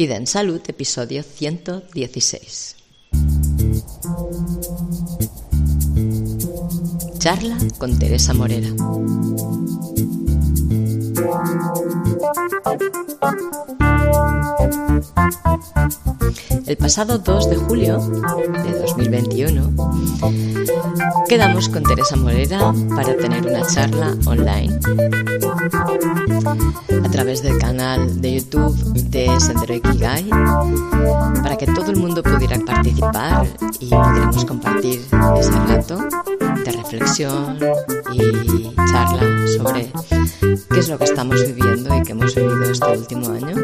Vida en Salud, episodio 116. Charla con Teresa Morera. El pasado 2 de julio de 2021 quedamos con Teresa Morera para tener una charla online a través del canal de YouTube de Sendero Ikigai para que todo el mundo pudiera participar y pudiéramos compartir ese rato de reflexión y charla sobre qué es lo que estamos viviendo y que hemos vivido este último año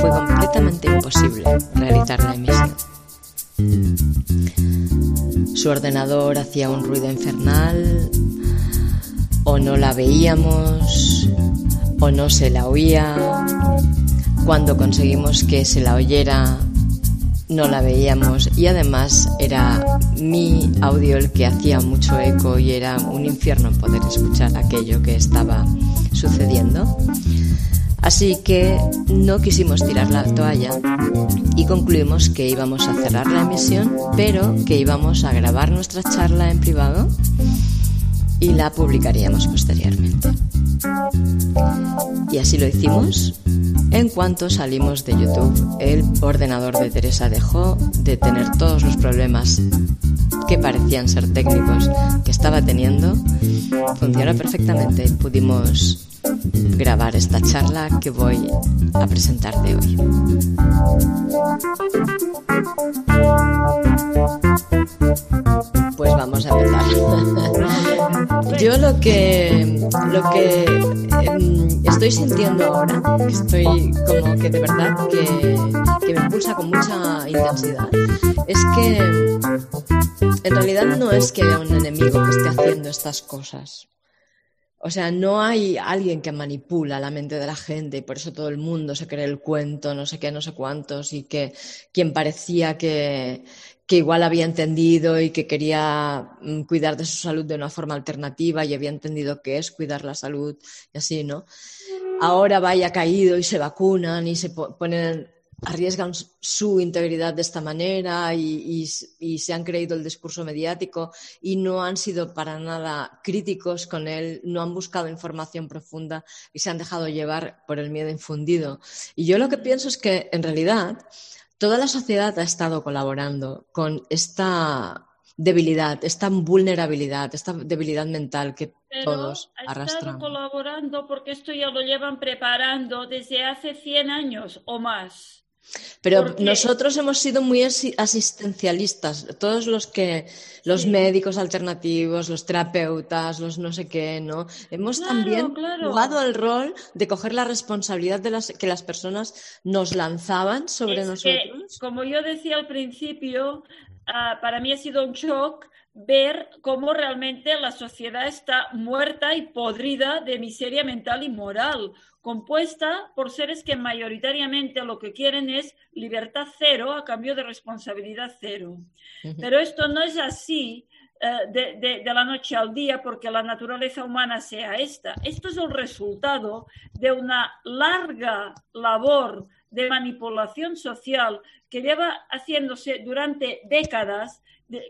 fue completamente imposible realizar la emisión. Su ordenador hacía un ruido infernal, o no la veíamos, o no se la oía. Cuando conseguimos que se la oyera, no la veíamos y además era mi audio el que hacía mucho eco y era un infierno poder escuchar aquello que estaba sucediendo. Así que no quisimos tirar la toalla y concluimos que íbamos a cerrar la emisión, pero que íbamos a grabar nuestra charla en privado y la publicaríamos posteriormente. Y así lo hicimos. En cuanto salimos de YouTube, el ordenador de Teresa dejó de tener todos los problemas que parecían ser técnicos que estaba teniendo. Funcionó perfectamente. Pudimos grabar esta charla que voy a presentarte hoy. Pues vamos a empezar. Yo lo que lo que em, estoy sintiendo ahora, estoy como que de verdad que, que me impulsa con mucha intensidad, es que en realidad no es que haya un enemigo que esté haciendo estas cosas. O sea, no hay alguien que manipula la mente de la gente y por eso todo el mundo se cree el cuento, no sé qué, no sé cuántos, y que quien parecía que, que igual había entendido y que quería mm, cuidar de su salud de una forma alternativa y había entendido qué es cuidar la salud y así, ¿no? Ahora vaya caído y se vacunan y se ponen arriesgan su integridad de esta manera y, se han creído el discurso mediático y no han sido para nada críticos con él, no han buscado información profunda y se han dejado llevar por el miedo infundido. Y yo lo que pienso es que en realidad toda la sociedad ha estado colaborando con esta debilidad, esta vulnerabilidad, esta debilidad mental que todos estado colaborando porque esto ya lo llevan preparando desde hace 100 años o más. Pero nosotros hemos sido muy asistencialistas, todos los que, los médicos alternativos, los terapeutas, los no sé qué, ¿no? Hemos también jugado el rol de coger la responsabilidad de las que las personas nos lanzaban sobre nosotros. como yo decía al principio, ah, para mí ha sido un shock ver cómo realmente la sociedad está muerta y podrida de miseria mental y moral, compuesta por seres que mayoritariamente lo que quieren es libertad cero a cambio de responsabilidad cero. Pero esto no es así eh, de, de, la noche al día porque la naturaleza humana sea esta. Esto es el resultado de una larga labor de manipulación social que lleva haciéndose durante décadas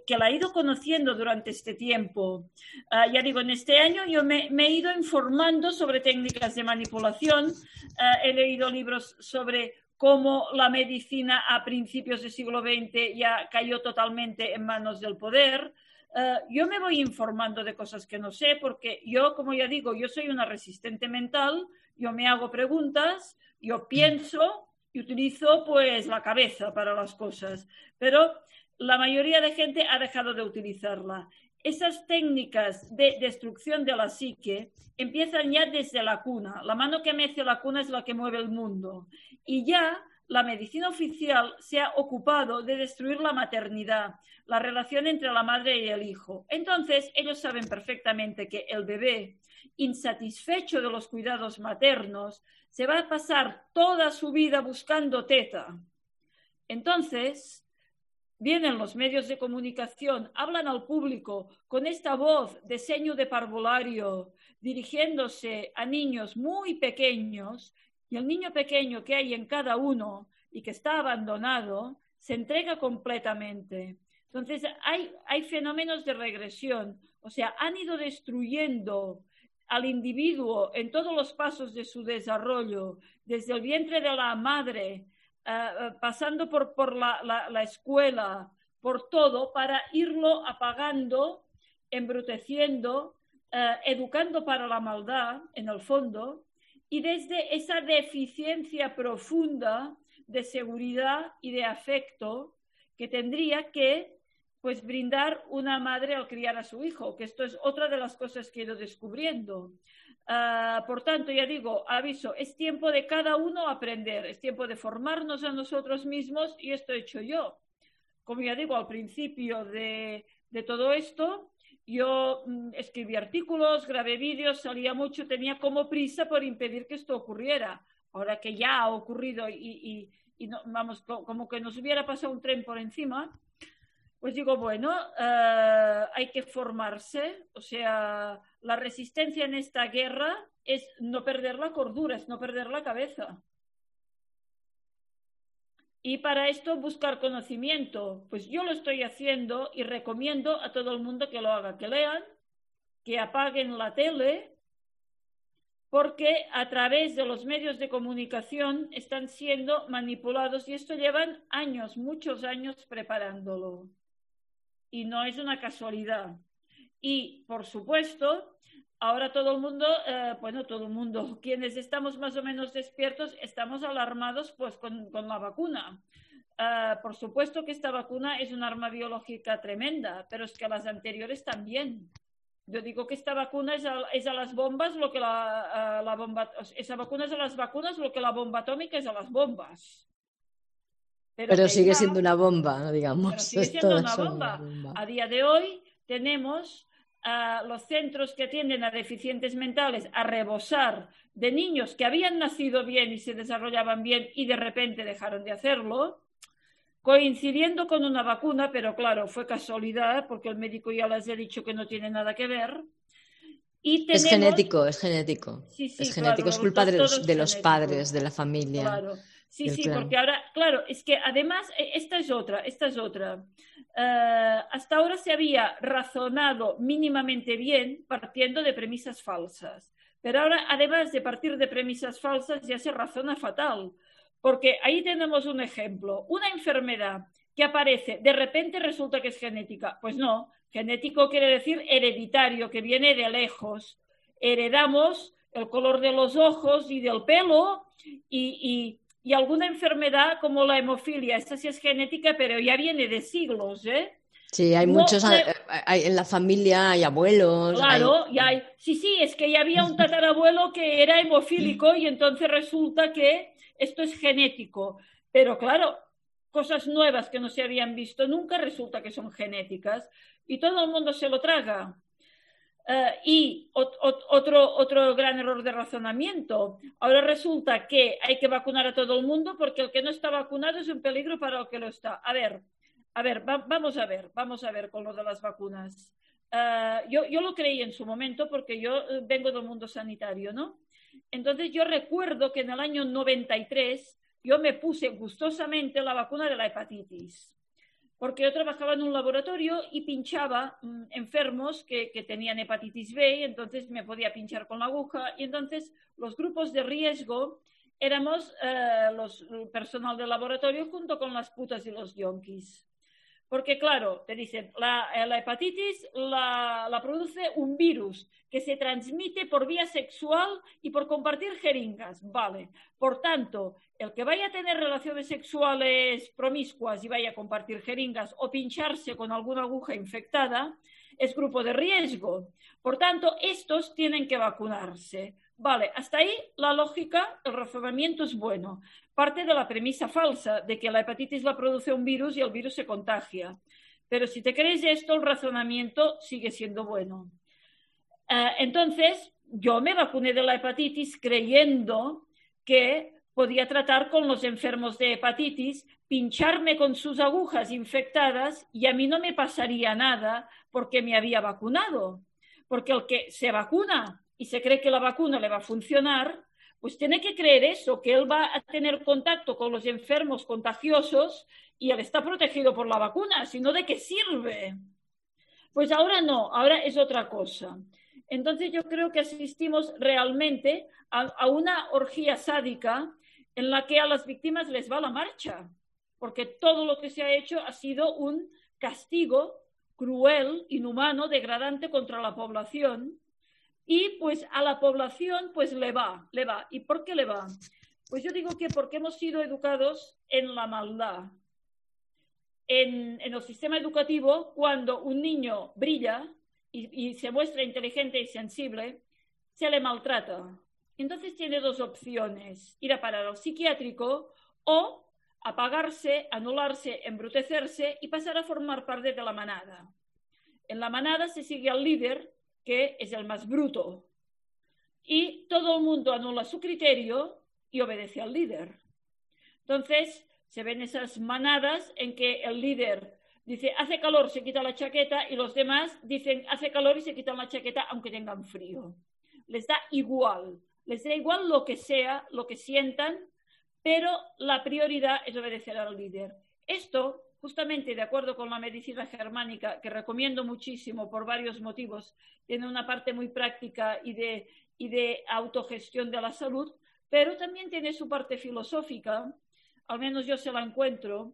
que la he ido conociendo durante este tiempo. Ah, ya digo, en este año yo me, he ido informando sobre técnicas de manipulación, ah, he leído libros sobre cómo la medicina a principios del siglo XX ya cayó totalmente en manos del poder. Ah, yo me voy informando de cosas que no sé porque yo, como ya digo, yo soy una resistente mental, yo me hago preguntas, yo pienso y utilizo pues la cabeza para las cosas, pero la mayoría de gente ha dejado de utilizarla. Esas técnicas de destrucción de la psique empiezan ya desde la cuna. La mano que mece la cuna es la que mueve el mundo. Y ya la medicina oficial se ha ocupado de destruir la maternidad, la relación entre la madre y el hijo. Entonces, ellos saben perfectamente que el bebé, insatisfecho de los cuidados maternos, se va a pasar toda su vida buscando teta. Entonces, vienen los medios de comunicación, hablan al público con esta voz de seño de parvulario, dirigiéndose a niños muy pequeños y el niño pequeño que hay en cada uno y que está abandonado se entrega completamente. Entonces, hay, hay fenómenos de regresión, o sea, han ido destruyendo al individuo en todos los pasos de su desarrollo, desde el vientre de la madre, eh, eh, pasando por, por la, la, escuela, por todo, para irlo apagando, embruteciendo, eh, educando para la maldad, en el fondo, y desde esa deficiencia profunda de seguridad y de afecto que tendría que pues brindar una madre al criar a su hijo, que esto es otra de las cosas que he ido descubriendo. Uh, por tanto, ya digo, aviso, es tiempo de cada uno aprender, es tiempo de formarnos a nosotros mismos y esto he hecho yo. Como ya digo, al principio de, de todo esto, yo mm, escribí artículos, grabé vídeos, salía mucho, tenía como prisa por impedir que esto ocurriera. Ahora que ya ha ocurrido y, y, y no, vamos, como que nos hubiera pasado un tren por encima, pues digo, bueno, eh, hay que formarse, o sea, la resistencia en esta guerra es no perder la cordura, es no perder la cabeza. Y para esto buscar conocimiento, pues yo lo estoy haciendo y recomiendo a todo el mundo que lo haga, que lean, que apaguen la tele, porque a través de los medios de comunicación están siendo manipulados y esto llevan años, muchos años preparándolo y no es una casualidad. Y, por supuesto, ahora todo el mundo, eh, bueno, todo el mundo, quienes estamos más o menos despiertos, estamos alarmados pues con, la vacuna. Eh, por supuesto que esta vacuna es un arma biológica tremenda, pero es que las anteriores también. Yo digo que esta vacuna es a, las bombas lo que la, la, bomba, esa vacuna es a las vacunas lo que la bomba atómica es a las bombas. Pero, sigue siendo una bomba, digamos. sigue siendo una bomba. A día de hoy tenemos a los centros que atienden a deficientes mentales a rebosar de niños que habían nacido bien y se desarrollaban bien y de repente dejaron de hacerlo, coincidiendo con una vacuna, pero claro, fue casualidad porque el médico ya les ha dicho que no tiene nada que ver. Y Es genético, es genético. es genético, es culpa de los, de los padres, de la familia. Claro. Sí, sí, porque ahora, claro, es que además, e, esta es otra, esta es otra. Eh, hasta ahora se había razonado mínimamente bien partiendo de premisas falsas, pero ahora, además de partir de premisas falsas, ya se razona fatal, porque ahí tenemos un ejemplo, una enfermedad que aparece, de repente resulta que es genética. Pues no, genético quiere decir hereditario, que viene de lejos. Heredamos el color de los ojos y del pelo y, y alguna enfermedad como la hemofilia, esta sí es genética, pero ya viene de siglos, ¿eh? Sí, hay muchos, en la familia hay abuelos. Claro, y hay, sí, sí, es que ya había un tatarabuelo que era hemofílico y entonces resulta que esto es genético. Pero claro, cosas nuevas que no se habían visto nunca resulta que son genéticas y todo el mundo se lo traga. Eh, y otro, otro gran error de razonamiento. Ahora resulta que hay que vacunar a todo el mundo porque el que no está vacunado es un peligro para el que lo está. A ver, a ver, vamos a ver, vamos a ver con lo de las vacunas. Eh, yo, yo lo creí en su momento porque yo eh, vengo del mundo sanitario, ¿no? Entonces yo recuerdo que en el año 93 yo me puse gustosamente la vacuna de la hepatitis porque yo trabajaba en un laboratorio y pinchaba mm, enfermos que, tenían hepatitis B, entonces me podía pinchar con la aguja, y entonces los grupos de riesgo éramos eh, los, el personal del laboratorio junto con las putas y los yonkis. Porque, claro, te dicen, la, eh, hepatitis la, produce un virus que se transmite por vía sexual y por compartir jeringas. Vale. Por tanto, el que vaya a tener relaciones sexuales promiscuas y vaya a compartir jeringas o pincharse con alguna aguja infectada es grupo de riesgo. Por tanto, estos tienen que vacunarse. Vale, hasta ahí la lógica, el razonamiento es bueno parte de la premisa falsa de que la hepatitis la produce un virus y el virus se contagia. Pero si te crees esto, el razonamiento sigue siendo bueno. Eh, entonces, yo me vacuné de la hepatitis creyendo que podía tratar con los enfermos de hepatitis, pincharme con sus agujas infectadas y a mí no me pasaría nada porque me había vacunado. Porque el que se vacuna y se cree que la vacuna le va a funcionar, pues tiene que creer eso, que él va a tener contacto con los enfermos contagiosos y él está protegido por la vacuna, sino de qué sirve. Pues ahora no, ahora es otra cosa. Entonces yo creo que asistimos realmente a, una orgía sádica en la que a las víctimas les va la marcha, porque todo lo que se ha hecho ha sido un castigo cruel, inhumano, degradante contra la población. Y pues a la población pues le va, le va. ¿Y por qué le va? Pues yo digo que porque hemos sido educados en la maldad. En, el sistema educativo, cuando un niño brilla y, se muestra inteligente y sensible, se le maltrata. Entonces tiene dos opciones, ir a parar al psiquiátrico o apagarse, anularse, embrutecerse y pasar a formar parte de la manada. En la manada se sigue al líder, que es el más bruto, y todo el mundo anula su criterio y obedece al líder. Entonces, se ven esas manadas en que el líder dice, hace calor, se quita la chaqueta, y los demás dicen, hace calor y se quitan la chaqueta aunque tengan frío. Les da igual, les da igual lo que sea, lo que sientan, pero la prioridad es obedecer al líder. Esto, justamente de acuerdo con la medicina germánica, que recomiendo muchísimo por varios motivos, tiene una parte muy práctica y de, y de autogestión de la salud, pero también tiene su parte filosófica, al menos yo se la encuentro,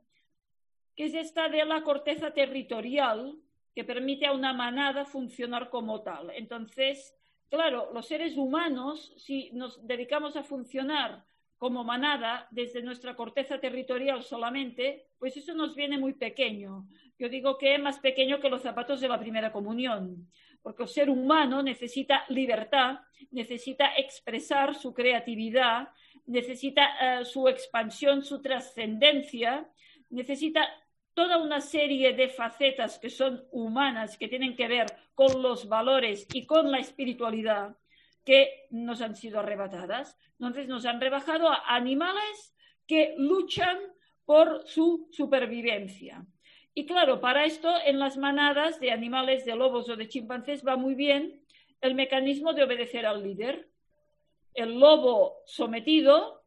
que es esta de la corteza territorial que permite a una manada funcionar como tal. Entonces, claro, los seres humanos, si nos dedicamos a funcionar como manada desde nuestra corteza territorial solamente, pues eso nos viene muy pequeño. Yo digo que es más pequeño que los zapatos de la primera comunión, porque el ser humano necesita libertad, necesita expresar su creatividad, necesita eh, su expansión, su trascendencia, necesita toda una serie de facetas que son humanas, que tienen que ver con los valores y con la espiritualidad que nos han sido arrebatadas. Entonces nos han rebajado a animales que luchan por su supervivencia. Y claro, para esto en las manadas de animales, de lobos o de chimpancés va muy bien el mecanismo de obedecer al líder. El lobo sometido,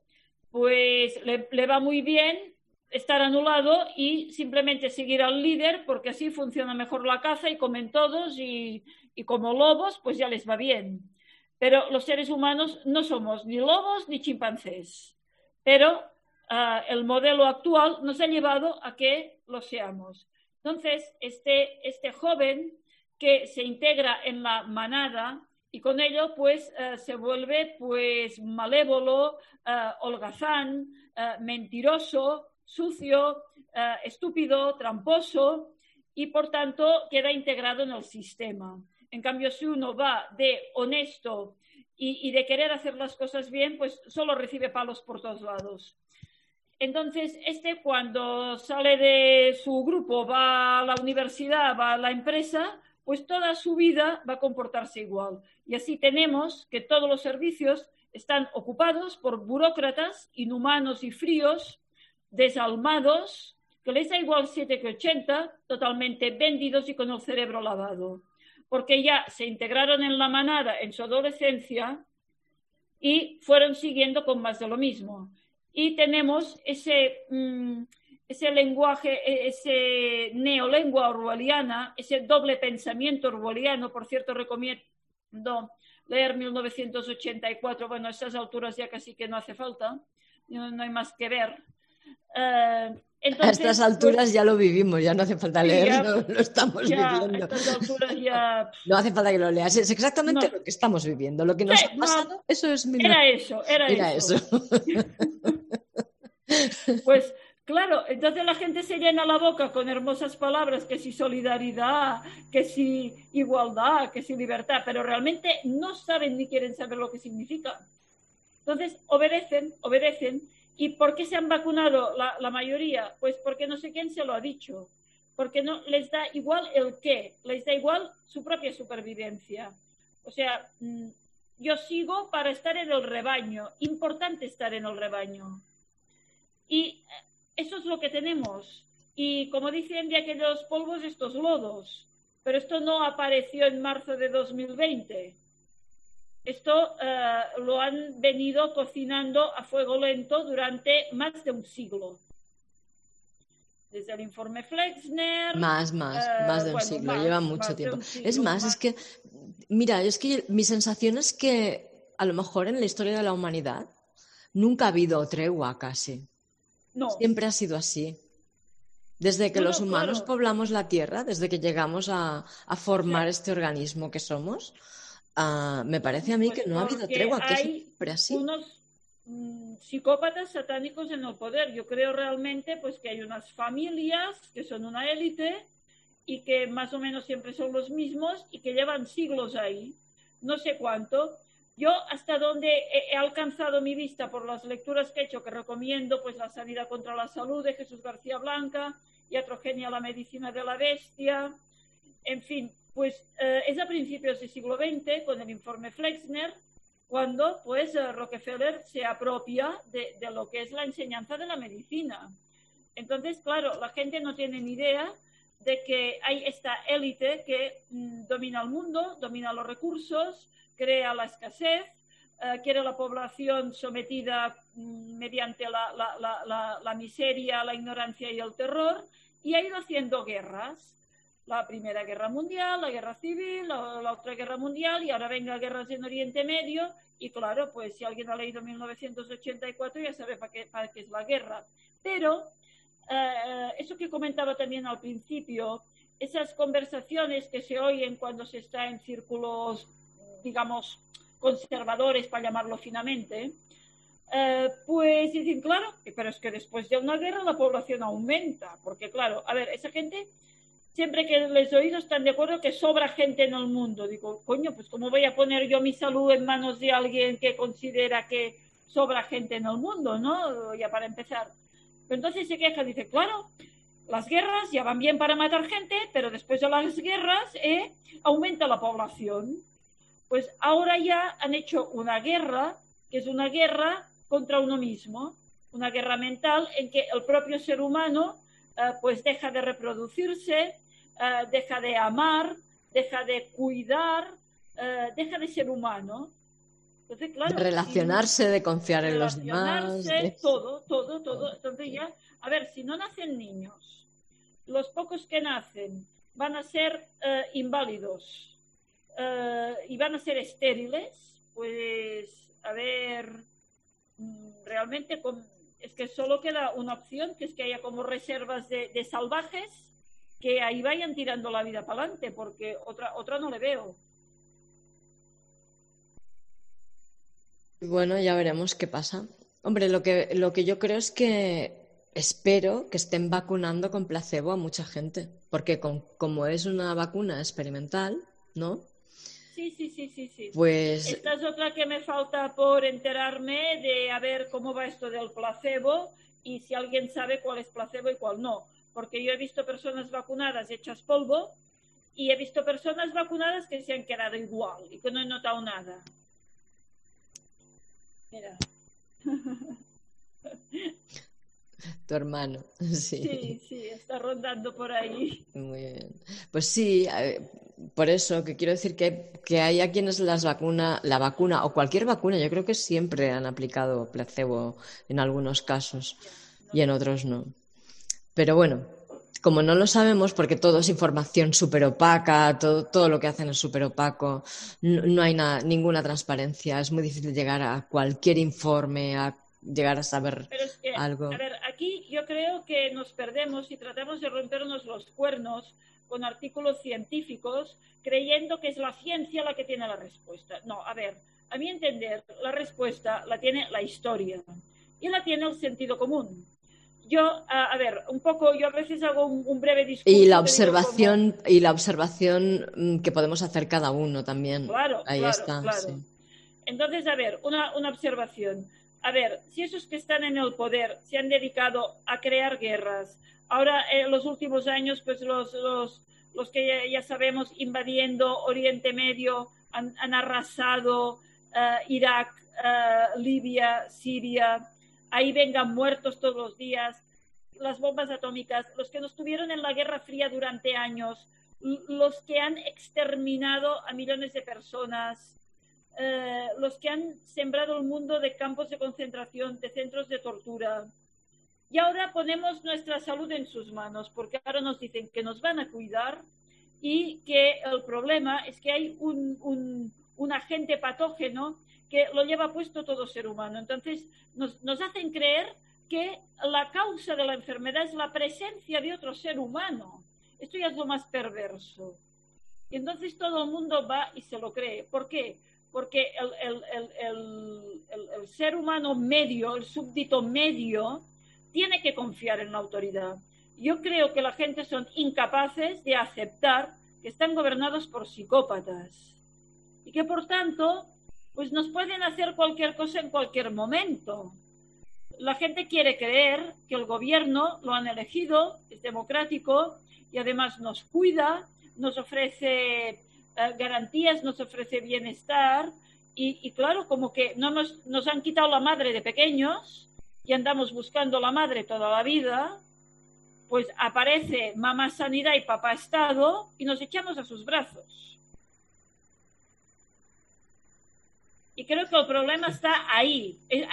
pues le, va muy bien estar anulado y simplemente seguir al líder porque así funciona mejor la caza y comen todos y como lobos pues ya les va bien. Pero los seres humanos no somos ni lobos ni chimpancés. Pero ah, el modelo actual nos ha llevado a que lo seamos. Entonces, este, este joven que se integra en la manada y con ello pues ah, se vuelve pues malévolo, ah, holgazán, mentiroso, sucio, estúpido, tramposo y por tanto queda integrado en el sistema. En cambio, si uno va de honesto y, de querer hacer las cosas bien, pues solo recibe palos por todos lados. Entonces, este cuando sale de su grupo, va a la universidad, va a la empresa, pues toda su vida va a comportarse igual. Y así tenemos que todos los servicios están ocupados por burócratas inhumanos y fríos, desalmados, que les da igual 7 que 80, totalmente vendidos y con el cerebro lavado porque ya se integraron en la manada en su adolescencia y fueron siguiendo con más de lo mismo. Y tenemos ese, mm, ese lenguaje, e, ese neolengua orwelliana, ese doble pensamiento orwelliano, por cierto, recomiendo leer 1984, bueno, a estas alturas ya casi que no hace falta, no, hay más que ver. Eh, a estas pues, alturas ya lo vivimos, ya no hace falta leerlo, lo estamos viviendo. No hace falta que lo leas, es exactamente lo que estamos viviendo, lo que nos ha pasado, eso es mi Era eso, era, eso. pues claro, entonces la gente se llena la boca con hermosas palabras, que si solidaridad, que si igualdad, que si libertad, pero realmente no saben ni quieren saber lo que significa. Entonces obedecen, obedecen ¿Y por qué se han vacunado la, mayoría? Pues porque no sé quién se lo ha dicho. Porque no les da igual el qué, les da igual su propia supervivencia. O sea, mm, yo sigo para estar en el rebaño. Importante estar en el rebaño. Y eso es lo que tenemos. Y como dicen de aquellos polvos, estos lodos. Pero esto no apareció en marzo de 2020. Esto eh, lo han venido cocinando a fuego lento durante más de un siglo. Desde el informe Flexner. Más, más, eh, más de un siglo, lleva mucho tiempo. es más, es que, mira, es que mi sensación es que a lo mejor en la historia de la humanidad nunca ha habido tregua casi. No. Siempre ha sido así. Desde que los humanos poblamos la Tierra, desde que llegamos a, formar este organismo que somos, ah, me parece a mí pues que no ha habido tregua, que siempre así. Unos mm, psicópatas satánicos en el poder. Yo creo realmente pues que hay unas familias que son una élite y que más o menos siempre son los mismos y que llevan siglos ahí, no sé cuánto. Yo hasta donde he, alcanzado mi vista por las lecturas que he hecho, que recomiendo, pues La sanidad contra la salud de Jesús García Blanca, Iatrogenia, la medicina de la bestia, en fin, pues eh, es a principios del siglo XX, con el informe Flexner, cuando pues eh, Rockefeller se apropia de, lo que es la enseñanza de la medicina. Entonces, claro, la gente no tiene ni idea de que hay esta élite que mm, domina el mundo, domina los recursos, crea la escasez, eh, quiere la población sometida mm, mediante la, miseria, la ignorancia y el terror, y ha ido haciendo guerras. La Primera Guerra Mundial, la Guerra Civil, la, otra Guerra Mundial, y ahora venga guerras en Oriente Medio, y claro, pues si alguien ha leído 1984 ya sabe para qué, para qué es la guerra. Pero eh, eso que comentaba también al principio, esas conversaciones que se oyen cuando se está en círculos digamos, conservadores, para llamarlo finamente, eh, pues dicen, claro, pero es que después de una guerra la población aumenta, porque claro, a ver, esa gente, siempre que les he oído están de acuerdo que sobra gente en el mundo. Digo, coño, pues ¿cómo voy a poner yo mi salud en manos de alguien que considera que sobra gente en el mundo, ¿no? Ya para empezar. Entonces se queja, dice, claro, las guerras ya van bien para matar gente, pero después de las guerras eh, aumenta la población pues ahora ya han hecho una guerra, que es una guerra contra uno mismo, una guerra mental en que el propio ser humano pues deja de reproducirse, eh, deja de amar, deja de cuidar, eh, deja de ser humano. Entonces, claro, de relacionarse, de confiar en los demás. Todo, todo, todo. Entonces ya, a ver, si no nacen niños, los pocos que nacen van a ser inválidos, uh, y van a ser estériles, pues a ver, mm, realmente es que solo queda una opción, que es que haya como reservas de, salvajes que ahí vayan tirando la vida para adelante, porque otra, otra no le veo. Bueno, ya veremos qué pasa. Hombre, lo que, lo que yo creo es que espero que estén vacunando con placebo a mucha gente, porque como es una vacuna experimental, ¿no? Sí, sí, sí, sí, sí. Pues... Esta es otra que me falta por enterarme de a ver cómo va esto del placebo y si alguien sabe cuál es placebo y cuál no. Porque yo he visto personas vacunadas hechas polvo y he visto personas vacunadas que se han quedado igual y que no he notado nada. Mira. Tu hermano, sí. Sí, sí, está rondando por ahí. Muy bien. Pues sí, por eso que quiero decir que, que hay a quienes las vacuna, la vacuna o cualquier vacuna, yo creo que siempre han aplicado placebo en algunos casos y en otros no. Pero bueno, como no lo sabemos, porque todo es información súper opaca, todo, todo, lo que hacen es súper opaco, no, hay ninguna transparencia, es muy difícil llegar a cualquier informe, a llegar a saber algo. A ver, aquí yo creo que nos perdemos y tratamos de rompernos los cuernos con artículos científicos creyendo que es la ciencia la que tiene la respuesta. No, a ver, a mi entender, la respuesta la tiene la historia y la tiene el sentido común. Yo, a, ver, un poco, yo a veces hago un, breve discurso. Y la observación, y la observación mm, que podemos hacer cada uno también. Claro, Ahí está. Entonces, a ver, una, una observación. A ver, si esos que están en el poder se han dedicado a crear guerras, Ahora, en los últimos años, pues los, los, los que ya, sabemos invadiendo Oriente Medio han, arrasado eh, Irak, eh, Libia, Siria. Ahí vengan muertos todos los días. Las bombas atómicas, los que nos tuvieron en la Guerra Fría durante años, los que han exterminado a millones de personas. Eh, los que han sembrado el mundo de campos de concentración, de centros de tortura. Y ahora ponemos nuestra salud en sus manos, porque ahora nos dicen que nos van a cuidar y que el problema es que hay un, agente patógeno que lo lleva puesto todo ser humano. Entonces, nos, nos hacen creer que la causa de la enfermedad es la presencia de otro ser humano. Esto ya es lo más perverso. Y entonces todo el mundo va y se lo cree. ¿Por qué? Porque el, el, ser humano medio, el súbdito medio, tiene que confiar en la autoridad. Yo creo que la gente son incapaces de aceptar que están gobernados por psicópatas y que por tanto pues nos pueden hacer cualquier cosa en cualquier momento. La gente quiere creer que el gobierno lo han elegido, es democrático y además nos cuida, nos ofrece garantías, nos ofrece bienestar y, claro, como que no nos, nos han quitado la madre de pequeños y andamos buscando la madre toda la vida, pues aparece mamá sanidad y papá estado y nos echamos a sus brazos. Y creo que el problema está ahí. Eh,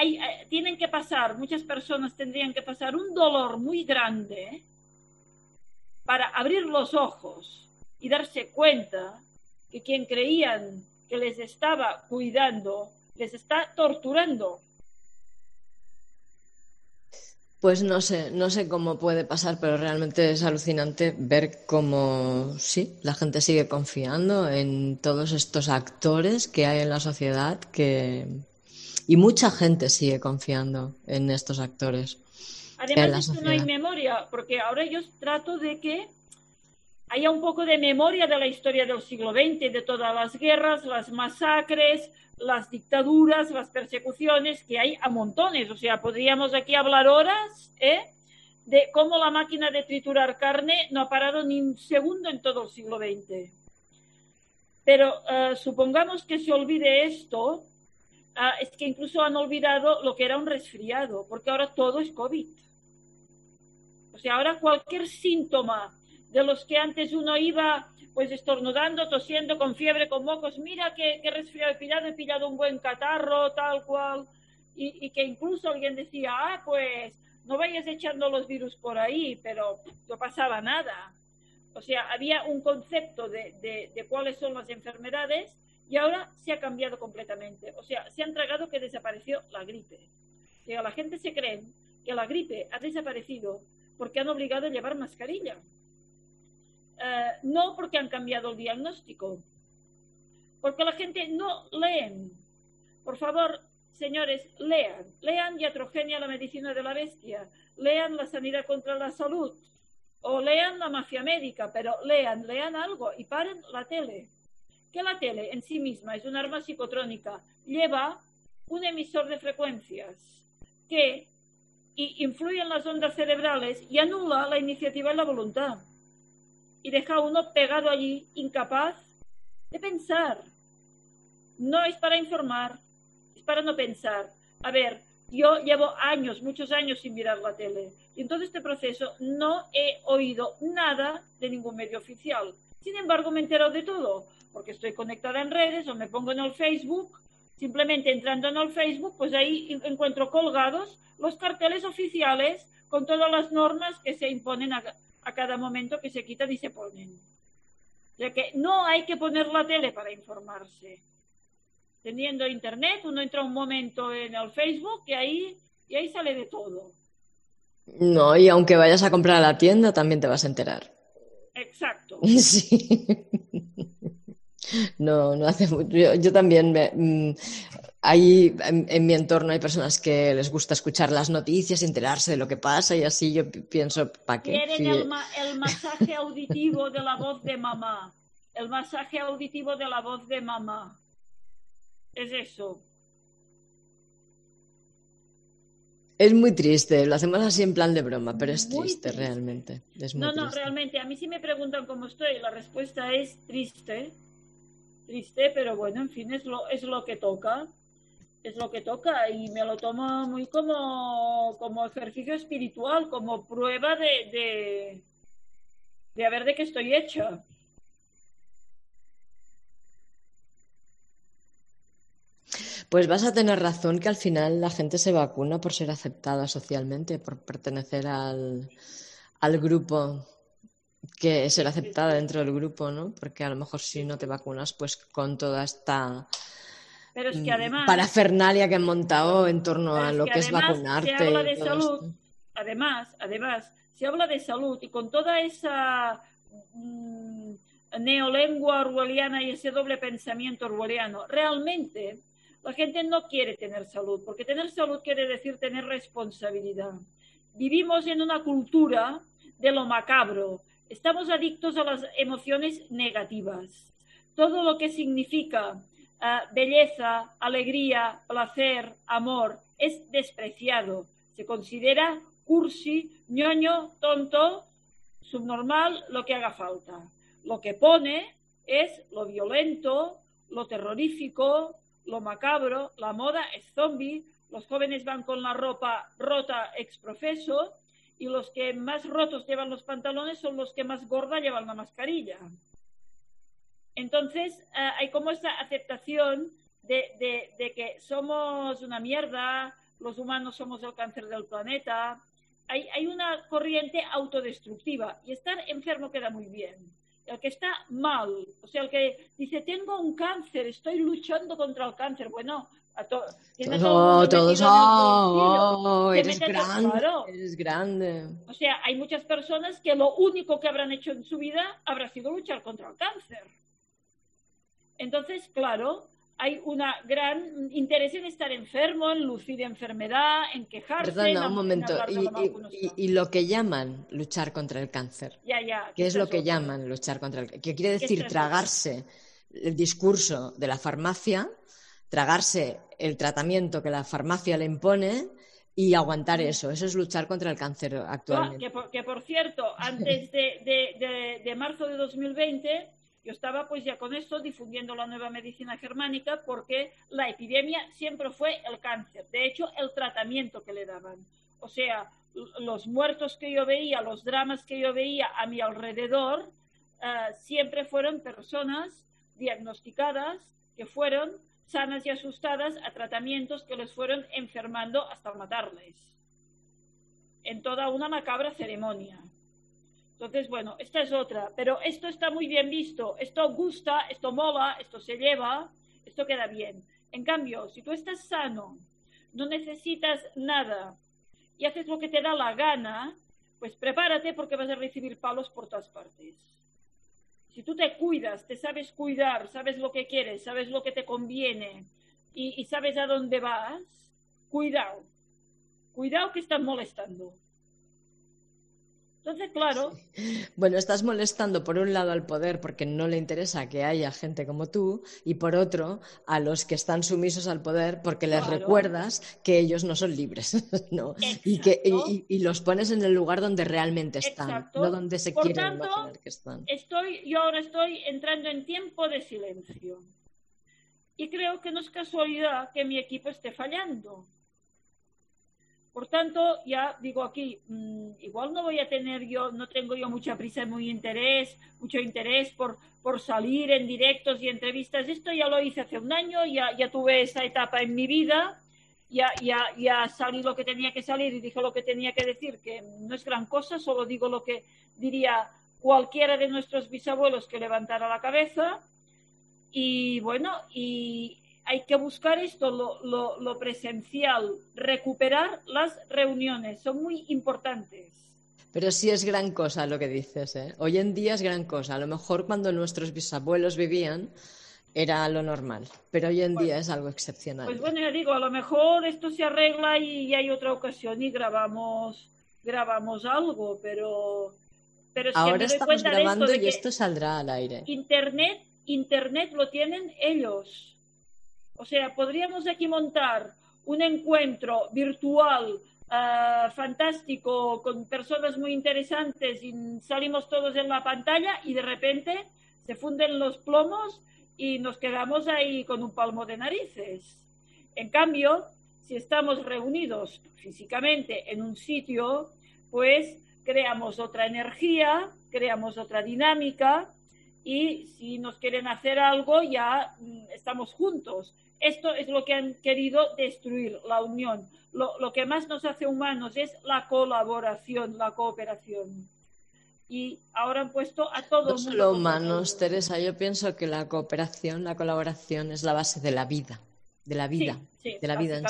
tienen que pasar, muchas personas tendrían que pasar un dolor muy grande para abrir los ojos y darse cuenta que quien creían que les estaba cuidando les está torturando. Pues no sé, no sé cómo puede pasar, pero realmente es alucinante ver cómo sí, la gente sigue confiando en todos estos actores que hay en la sociedad que y mucha gente sigue confiando en estos actores. Además es que no hay memoria, porque ahora yo trato de que haya un poco de memoria de la historia del siglo XX, de todas las guerras, las masacres, las dictaduras, las persecuciones, que hay a montones. O sea, podríamos aquí hablar horas ¿eh? de cómo la máquina de triturar carne no ha parado ni un segundo en todo el siglo XX. Pero eh, supongamos que se olvide esto, ah, es que incluso han olvidado lo que era un resfriado, porque ahora todo es COVID. O sea, ahora cualquier síntoma de los que antes uno iba pues estornudando, tosiendo, con fiebre, con mocos, mira qué, resfriado he pillado, he pillado un buen catarro, tal cual, y, que incluso alguien decía, ah, pues no vayas echando los virus por ahí, pero no pasaba nada. O sea, había un concepto de, de cuáles son las enfermedades y ahora se ha cambiado completamente. O sea, se han tragado que desapareció la gripe. O sea, la gente se cree que la gripe ha desaparecido porque han obligado a llevar mascarilla. Eh, no porque han cambiado el diagnóstico, porque la gente no leen. Por favor, señores, lean, lean Iatrogenia, la medicina de la bestia, lean la sanidad contra la salud, o lean la mafia médica, pero lean, lean algo y paren la tele. Que la tele en sí misma es un arma psicotrónica, lleva un emisor de frecuencias que influye en las ondas cerebrales y anula la iniciativa y la voluntad y deja uno pegado allí, incapaz de pensar. No es para informar, es para no pensar. A ver, yo llevo años, muchos años sin mirar la tele y en todo este proceso no he oído nada de ningún medio oficial. Sin embargo, me he enterado de todo, porque estoy conectada en redes o me pongo en el Facebook. Simplemente entrando en el Facebook, pues ahí encuentro colgados los carteles oficiales con todas las normas que se imponen a, a cada momento que se quitan y se ponen. O sea que no hay que poner la tele para informarse. Teniendo internet, uno entra un momento en el Facebook y ahí, y ahí sale de todo. No, y aunque vayas a comprar a la tienda, también te vas a enterar. Exacto. Sí. No, no hace mucho. Yo, también me, mm, Ahí en, mi entorno hay personas que les gusta escuchar las noticias, enterarse de lo que pasa y así yo pienso, ¿para qué? Quieren el, el masaje auditivo de la voz de mamá. El masaje auditivo de la voz de mamá. Es eso. Es muy triste, lo hacemos así en plan de broma, pero es triste, realmente. no, no, realmente. A mí sí me preguntan cómo estoy, la respuesta es triste. Triste, pero bueno, en fin, es lo, es lo que toca es lo que toca y me lo tomo muy como, como ejercicio espiritual, como prueba de, de, de a ver de qué estoy hecha. Pues vas a tener razón que al final la gente se vacuna por ser aceptada socialmente, por pertenecer al, al grupo que ser aceptada dentro del grupo, ¿no? Porque a lo mejor si no te vacunas, pues con toda esta Pero es que además, parafernalia que han montado en torno a lo que que es vacunarte. Se habla de salud, esto. además, además, se habla de salud y con toda esa mm, neolengua orwelliana y ese doble pensamiento orwelliano, realmente la gente no quiere tener salud, porque tener salud quiere decir tener responsabilidad. Vivimos en una cultura de lo macabro, estamos adictos a las emociones negativas. Todo lo que significa ah, belleza, alegría, placer, amor, es despreciado. Se considera cursi, ñoño, tonto, subnormal, lo que haga falta. Lo que pone es lo violento, lo terrorífico, lo macabro, la moda es zombie, los jóvenes van con la ropa rota exprofeso y los que más rotos llevan los pantalones son los que más gorda llevan la mascarilla. Entonces, eh, hay como esa aceptación de, de- de que somos una mierda, los humanos somos el cáncer del planeta. Hay, hay una corriente autodestructiva y estar enfermo queda muy bien. El que está mal, o sea, el que dice, tengo un cáncer, estoy luchando contra el cáncer. Bueno, a to- tiene todo Oh, todos, oh, oh, eres grande, claro. eres grande. O sea, hay muchas personas que lo único que habrán hecho en su vida habrá sido luchar contra el cáncer. Entonces, claro, hay un gran interés en estar enfermo, en lucir enfermedad, en quejarse. en Perdona, un en momento. Y, lo y- que y- lo llaman luchar contra el cáncer. Ya, ya. ¿Qué es lo que llaman luchar contra el cáncer? ¿Qué quiere decir tragarse el discurso de la farmacia, tragarse el tratamiento que la farmacia le impone y aguantar eso? Eso es luchar contra el cáncer Ah, actualmente. que, por, que por cierto, antes de, de- de- de marzo de 2020, yo estaba pues ya con esto difundiendo la nueva medicina germánica porque la epidemia siempre fue el cáncer. De hecho, el tratamiento que le daban. O sea, los muertos que yo veía, los dramas que yo veía a mi alrededor, eh, siempre fueron personas diagnosticadas que fueron sanas y asustadas a tratamientos que les fueron enfermando hasta matarles en toda una macabra ceremonia. Entonces, bueno, esta es otra, pero esto está muy bien visto, esto gusta, esto mola, esto se lleva, esto queda bien. En cambio, si tú estás sano, no necesitas nada y haces lo que te da la gana, pues prepárate porque vas a recibir palos por todas partes. Si tú te cuidas, te sabes cuidar, sabes lo que quieres, sabes lo que te conviene y, sabes a dónde vas, cuidado, cuidado que están molestando. Entonces, claro, Bueno, estás molestando por un lado al poder porque no le interesa que haya gente como tú y por otro a los que están sumisos al poder porque les Claro. recuerdas que ellos no son libres, ¿no? Y, que, y- y- y los pones en el lugar donde realmente están, Exacto. no donde se Por quieren tanto, imaginar que están. estoy, yo ahora estoy entrando en tiempo de silencio. Y creo que no es casualidad que mi equipo esté fallando. Por tanto, ya digo aquí, mm, igual no voy a tener yo, no tengo yo mucha prisa muy interés, mucho interés por, por salir en directos y entrevistas. Esto ya lo hice hace un año, ya, ya tuve esa etapa en mi vida, ya, ya, ya salí lo que tenía que salir y dije lo que tenía que decir, que no es gran cosa, solo digo lo que diría cualquiera de nuestros bisabuelos que levantara la cabeza. Y bueno, y hay que buscar esto, lo, lo, lo presencial, recuperar las reuniones, son muy importantes. Pero sí es gran cosa lo que dices, ¿eh? Hoy en día es gran cosa. A lo mejor cuando nuestros bisabuelos vivían era lo normal, pero hoy en Bueno. día es algo excepcional. Pues bueno, ya digo, a lo mejor esto se arregla y, hay otra ocasión y grabamos, grabamos algo, pero, pero es que me Ahora estamos grabando esto, y esto saldrá al aire. Internet, Internet lo tienen ellos. O sea, podríamos aquí montar un encuentro virtual ah, fantástico con personas muy interesantes y salimos todos en la pantalla y de repente se funden los plomos y nos quedamos ahí con un palmo de narices. En cambio, si estamos reunidos físicamente en un sitio, pues creamos otra energía, creamos otra dinámica y si nos quieren hacer algo ya mm, estamos juntos. esto es lo que han querido destruir, la unión. Lo, lo, que más nos hace humanos es la colaboración, la cooperación. Y ahora han puesto a todos. No solo humanos, Teresa, yo pienso que la cooperación, la colaboración es la base de la vida, de la vida, sí, de la vida.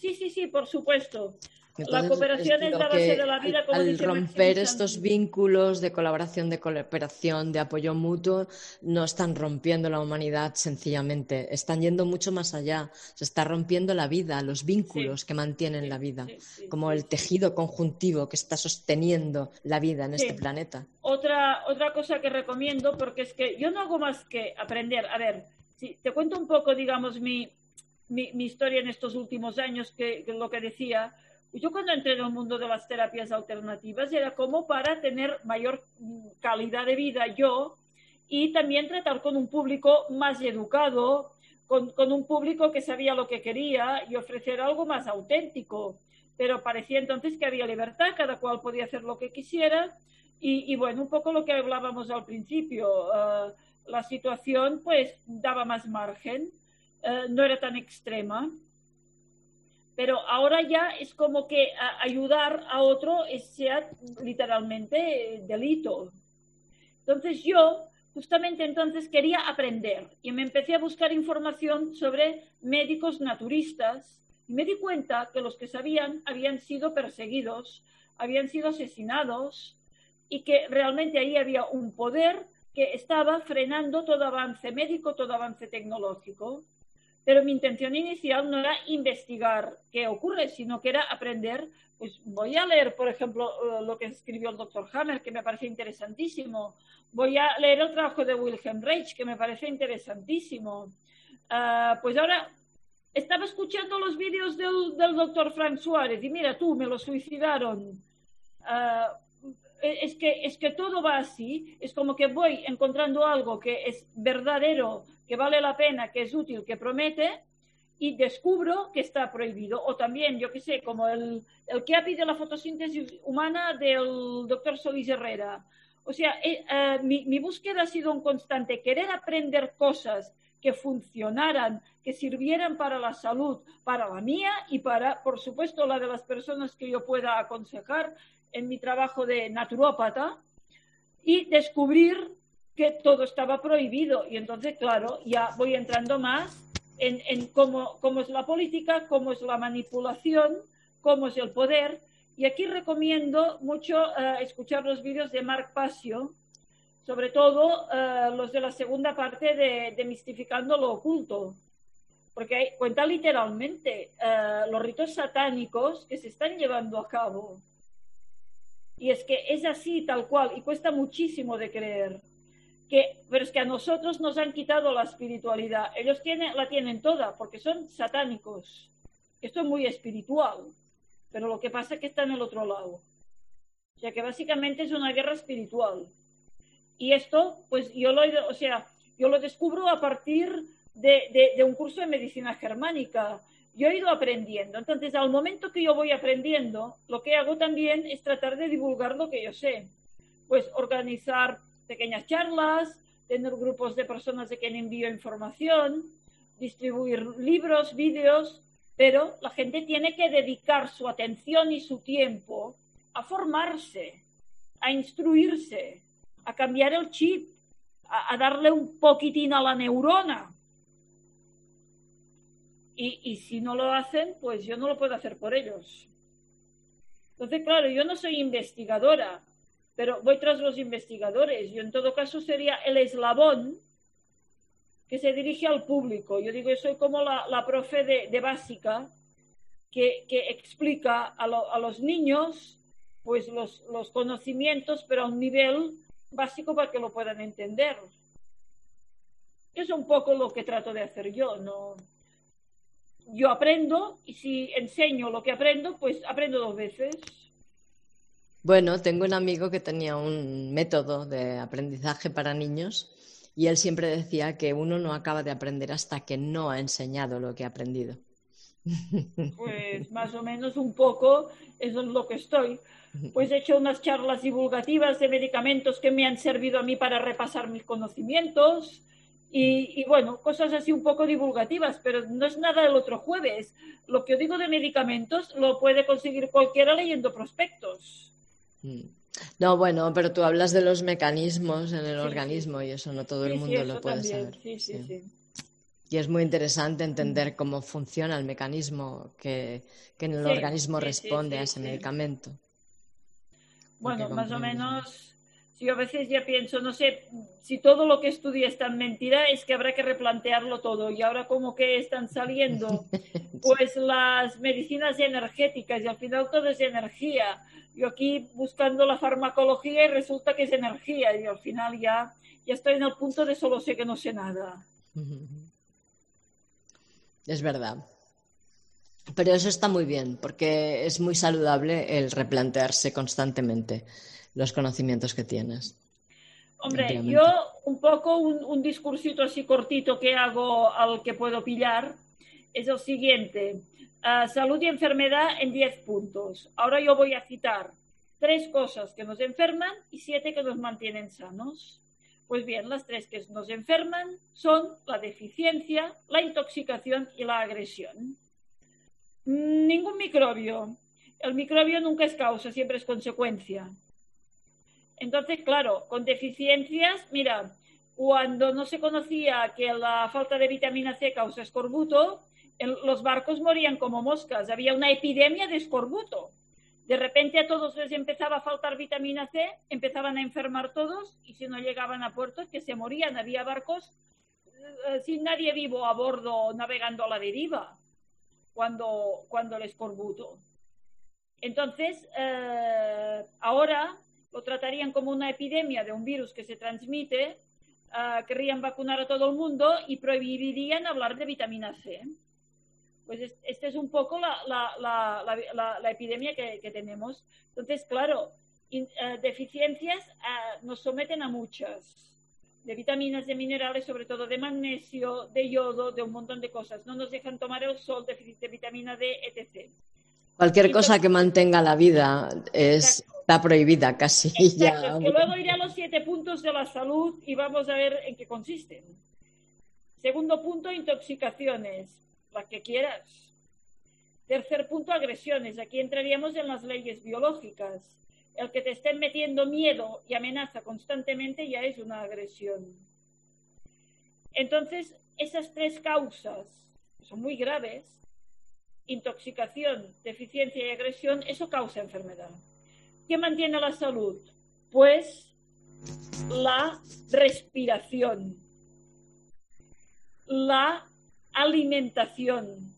Sí, sí, sí, por supuesto la cooperación es, la base de la vida. Como al, romper estos vínculos de colaboración, de cooperación, de apoyo mutuo, no están rompiendo la humanidad sencillamente, están yendo mucho más allá. Se está rompiendo la vida, los vínculos que mantienen la vida, como el tejido conjuntivo que está sosteniendo la vida en este planeta. Otra, otra cosa que recomiendo, porque es que yo no hago más que aprender. A ver, si te cuento un poco, digamos, mi, mi, historia en estos últimos años, que lo que decía yo cuando entré en el mundo de las terapias alternativas era como para tener mayor calidad de vida yo y también tratar con un público más educado, con, un público que sabía lo que quería y ofrecer algo más auténtico. Pero parecía entonces que había libertad, cada cual podía hacer lo que quisiera y, bueno, un poco lo que hablábamos al principio, eh, la situación pues daba más margen, eh, no era tan extrema pero ahora ya es como que ayudar a otro sea literalmente delito. Entonces yo justamente entonces quería aprender y me empecé a buscar información sobre médicos naturistas y me di cuenta que los que sabían habían sido perseguidos, habían sido asesinados y que realmente ahí había un poder que estaba frenando todo avance médico, todo avance tecnológico. Pero mi intención inicial no era investigar qué ocurre, sino que era aprender. Pues voy a leer, por ejemplo, eh, lo que escribió el doctor Hammer, que me parece interesantísimo. Voy a leer el trabajo de Wilhelm Reich, que me parece interesantísimo. Ah, pues ahora estaba escuchando los vídeos del, del, doctor Frank Suárez y mira tú, me lo suicidaron. Uh, es que, es que todo va así, es como que voy encontrando algo que es verdadero, que vale la pena, que es útil, que promete, y descubro que está prohibido. O también, yo qué sé, como el, el ha pedido la fotosíntesis humana del doctor Solís Herrera. O sea, eh, eh, mi, mi búsqueda ha sido un constante, querer aprender cosas que funcionaran, que sirvieran para la salud, para la mía y para, por supuesto, la de las personas que yo pueda aconsejar en mi trabajo de naturópata y descubrir que todo estaba prohibido. Y entonces, claro, ya voy entrando más en, cómo, es la política, cómo es la manipulación, cómo es el poder. Y aquí recomiendo mucho eh, escuchar los vídeos de Mark Pasio, sobre todo eh, los de la segunda parte de, Mistificando lo Oculto, porque cuenta literalmente eh, los ritos satánicos que se están llevando a cabo. Y es que es así, tal cual, y cuesta muchísimo de creer que, pero es que a nosotros nos han quitado la espiritualidad. Ellos tienen, la tienen toda porque son satánicos. Esto es muy espiritual, pero lo que pasa es que está en el otro lado. O sea que básicamente es una guerra espiritual. Y esto, pues yo lo, o sea, yo lo descubro a partir de, de un curso de medicina germánica. Yo he ido aprendiendo. Entonces, al momento que yo voy aprendiendo, lo que hago también es tratar de divulgar lo que yo sé. Pues organizar pequeñas charlas, tener grupos de personas de quien envío información, distribuir libros, vídeos, pero la gente tiene que dedicar su atención y su tiempo a formarse, a instruirse, a cambiar el chip, a, darle un poquitín a la neurona. Y, si no lo hacen, pues yo no lo puedo hacer por ellos. Entonces, claro, yo no soy investigadora, pero voy tras los investigadores. Yo en todo caso sería el eslabón que se dirige al público. Yo digo, yo soy como la, la profe de, básica que, que explica a, a, los niños pues los, los conocimientos, pero a un nivel básico para que lo puedan entender. Es un poco lo que trato de hacer yo, ¿no? Yo aprendo y si enseño lo que aprendo, pues aprendo dos veces. Bueno, tengo un amigo que tenía un método de aprendizaje para niños y él siempre decía que uno no acaba de aprender hasta que no ha enseñado lo que ha aprendido. Pues más o menos un poco eso es lo que estoy. Pues he hecho unas charlas divulgativas de medicamentos que me han servido a mí para repasar mis conocimientos Y, bueno, cosas así un poco divulgativas, pero no es nada del otro jueves. Lo que yo digo de medicamentos lo puede conseguir cualquiera leyendo prospectos. Mm. No, bueno, pero tú hablas de los mecanismos en el organismo y eso no todo el mundo lo puede saber. Y es muy interesante entender cómo funciona el mecanismo que, en el organismo responde a ese medicamento. Bueno, más o menos si a veces ya pienso, no sé, si todo lo que estudia es tan mentira, es que habrá que replantearlo todo. Y ahora como que están saliendo pues las medicinas energéticas y al final todo es energía. Yo aquí buscando la farmacología y resulta que es energía y al final ya, ya estoy en el punto de solo sé que no sé nada. Es verdad. Pero eso está muy bien porque es muy saludable el replantearse constantemente los conocimientos que tienes. Hombre, yo un poco un, discursito así cortito que hago al que puedo pillar es el siguiente. Ah, salud y enfermedad en 10 puntos. Ahora yo voy a citar tres cosas que nos enferman y siete que nos mantienen sanos. Pues bien, las tres que nos enferman son la deficiencia, la intoxicación y la agresión. Ningún microbio. El microbio nunca es causa, siempre es consecuencia. Entonces, claro, con deficiencias, mira, cuando no se conocía que la falta de vitamina C causa escorbuto, los barcos morían como moscas, había una epidemia de escorbuto. De repente a todos les empezaba a faltar vitamina C, empezaban a enfermar todos y si no llegaban a puerto que se morían. Había barcos eh, sin nadie vivo a bordo navegando a la deriva cuando, cuando el escorbuto. Entonces, eh, ahora lo tratarían como una epidemia de un virus que se transmite, uh, querrían vacunar a todo el mundo y prohibirían hablar de vitamina C. Pues esta es un poco la, la, la, epidemia que, que, tenemos. Entonces, claro, eh, deficiencias uh, nos someten a muchas, de vitaminas, de minerales, sobre todo de magnesio, de yodo, de un montón de cosas. No nos dejan tomar el sol, déficit de vitamina D, etc. Cualquier cosa que mantenga la vida es, está prohibida casi. Ya. luego iré a los siete puntos de la salud y vamos a ver en qué consisten. Segundo punto, intoxicaciones, las que quieras. Tercer punto, agresiones. Aquí entraríamos en las leyes biológicas. El que te estén metiendo miedo y amenaza constantemente ya es una agresión. Entonces, esas tres causas son muy graves intoxicación, deficiencia y agresión, eso causa enfermedad. ¿Qué mantiene la salud? Pues la respiración, la alimentación,